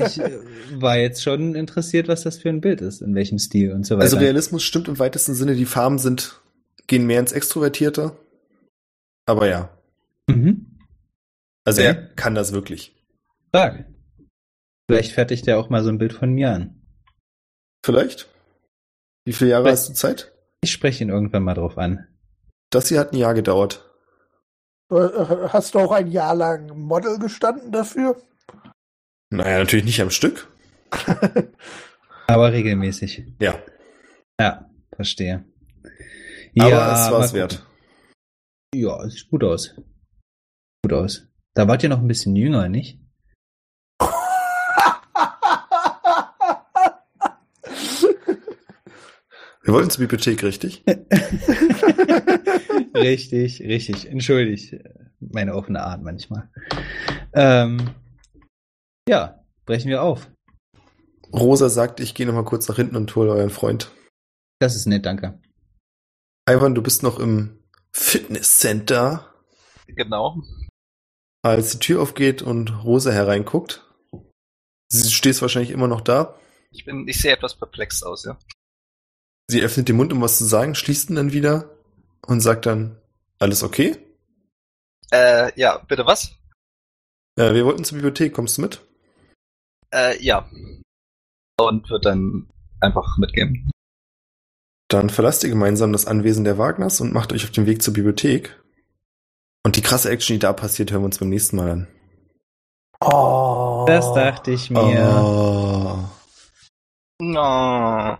ich äh, war jetzt schon interessiert, was das für ein Bild ist, in welchem Stil und so weiter. also Realismus stimmt im weitesten Sinne. Die Farben sind, gehen mehr ins Extrovertierte. Aber ja. mhm. Also Okay. er kann das wirklich. Stark. Vielleicht fertigt er auch mal so ein Bild von mir an. Vielleicht? Wie viele Jahre Vielleicht- hast du Zeit? Ich spreche ihn irgendwann mal drauf an. Das hier hat ein Jahr gedauert. Äh, Hast du auch ein Jahr lang Model gestanden dafür? Naja, natürlich nicht am Stück. (laughs) Aber regelmäßig. Ja, Ja, verstehe. aber es mal war es wert. Ja, es sieht gut aus. Gut aus. Da wart ihr noch ein bisschen jünger, nicht? Wir wollten zur Bibliothek, richtig? (laughs) richtig, richtig. Entschuldigt meine offene Art manchmal. Ähm, ja, brechen wir auf. Rosa sagt, ich gehe noch mal kurz nach hinten und hole euren Freund. Das ist nett, danke. Ivan, du bist noch im Fitnesscenter, Genau. als die Tür aufgeht und Rosa hereinguckt. Sie stehst wahrscheinlich immer noch da. Ich bin, ich sehe etwas perplex aus, ja. Sie öffnet den Mund, um was zu sagen, schließt ihn dann wieder und sagt dann, alles okay? Äh, ja, bitte was? Äh, wir wollten zur Bibliothek, kommst du mit? Äh, ja. Und wird dann einfach mitgehen. Dann verlasst ihr gemeinsam das Anwesen der Wagners und macht euch auf den Weg zur Bibliothek. Und die krasse Action, die da passiert, hören wir uns beim nächsten Mal an. Oh. Das dachte ich mir. Oh. No.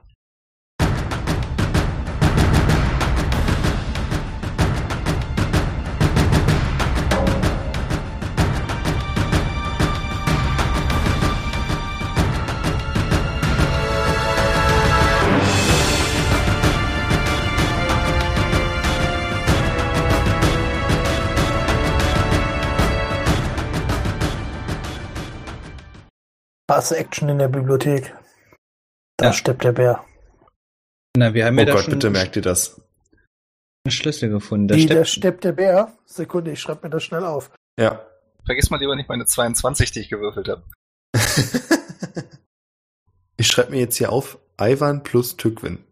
Krasse Action in der Bibliothek. Da Ja. stirbt der Bär. Na, wir haben Oh ja da Gott, schon bitte merkt ihr das. einen Schlüssel gefunden. Da Wie, steckt- da stirbt der Bär? Sekunde, ich schreibe mir das schnell auf. Ja. Vergiss mal lieber nicht meine 22, die ich gewürfelt habe. (laughs) ich schreibe mir jetzt hier auf, Ivan plus Tückwin.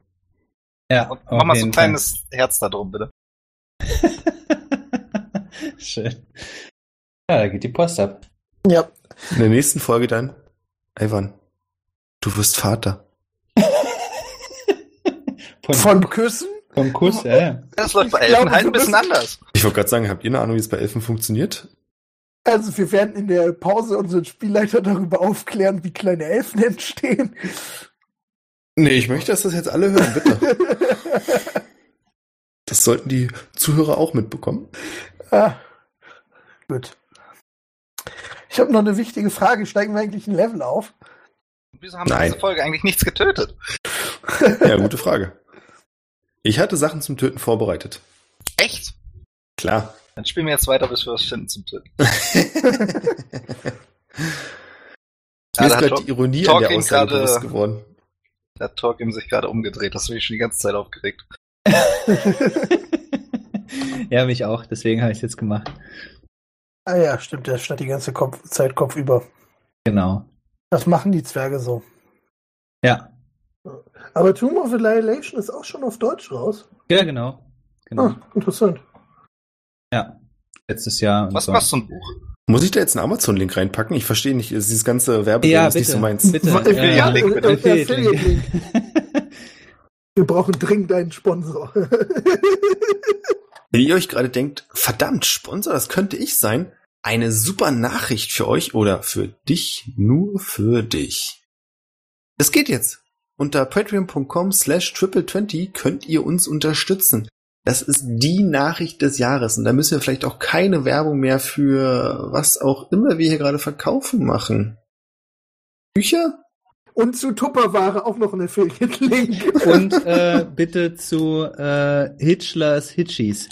ja, Und mach mal so ein kleines Herz da drum, bitte. Fall. (laughs) Schön. Ja, da geht die Post ab. Ja. In der nächsten Folge dann, Ivan, du wirst Vater. (laughs) Von, Von Küssen? vom Kuss, ja, ja. Das läuft bei Elfen halt ein bisschen anders. Ich wollte gerade sagen, habt ihr eine Ahnung, wie es bei Elfen funktioniert? Also wir werden in der Pause unseren Spielleiter darüber aufklären, wie kleine Elfen entstehen. Nee, ich möchte, dass das jetzt alle hören, bitte. (laughs) Das sollten die Zuhörer auch mitbekommen. ah, gut. Ich habe noch eine wichtige Frage. Steigen wir eigentlich ein Level auf? Wieso haben wir Nein. diese Folge eigentlich nichts getötet? (laughs) Ja, gute Frage. Ich hatte Sachen zum Töten vorbereitet. Echt? Klar. Dann spielen wir jetzt weiter, bis wir was finden zum Töten. (laughs) Mir ist gerade die Ironie an der Aussage bewusst geworden. Da hat Torkim sich gerade umgedreht. Das habe ich schon die ganze Zeit aufgeregt. (laughs) ja, mich auch. Deswegen habe ich es jetzt gemacht. Ah ja, stimmt. Der stand die ganze Kopf Zeit Kopf über. Genau. Das machen die Zwerge so. Ja. Aber Tomb of Annihilation ist auch schon auf Deutsch raus. Ja, genau. Genau. Ah, interessant. Ja. Letztes Jahr. Was so. machst du ein Buch? Muss ich da jetzt einen Amazon-Link reinpacken? Ich verstehe nicht, ist dieses ganze Werbeding Ja, ist nicht bitte. so meins. Bitte. (laughs) Ja, ja, Link, bitte. Affiliate-Link. (laughs) Wir brauchen dringend einen Sponsor. Wenn ihr euch gerade denkt, verdammt, Sponsor, das könnte ich sein. Eine super Nachricht für euch oder für dich, nur für dich. Es geht jetzt. Unter patreon.com slash triple20 könnt ihr uns unterstützen. Das ist die Nachricht des Jahres und da müssen wir vielleicht auch keine Werbung mehr für was auch immer wir hier gerade verkaufen machen. Bücher? Und zu Tupperware auch noch ein Affiliate-Link. Und äh, bitte zu äh, Hitchlers Hitchies.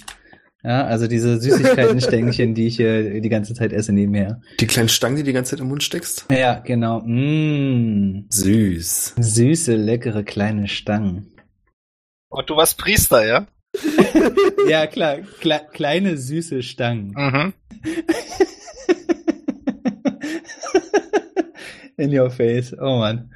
Ja, also diese Süßigkeiten-Stängchen, die ich hier die ganze Zeit esse nebenher. Die kleinen Stangen, die du die ganze Zeit im Mund steckst? Ja, genau. Mm, Süß. süße, leckere kleine Stangen. Und du warst Priester, ja? (laughs) Ja, klar. Kle kleine, süße Stangen. Mhm. (laughs) In your face. Oh Mann.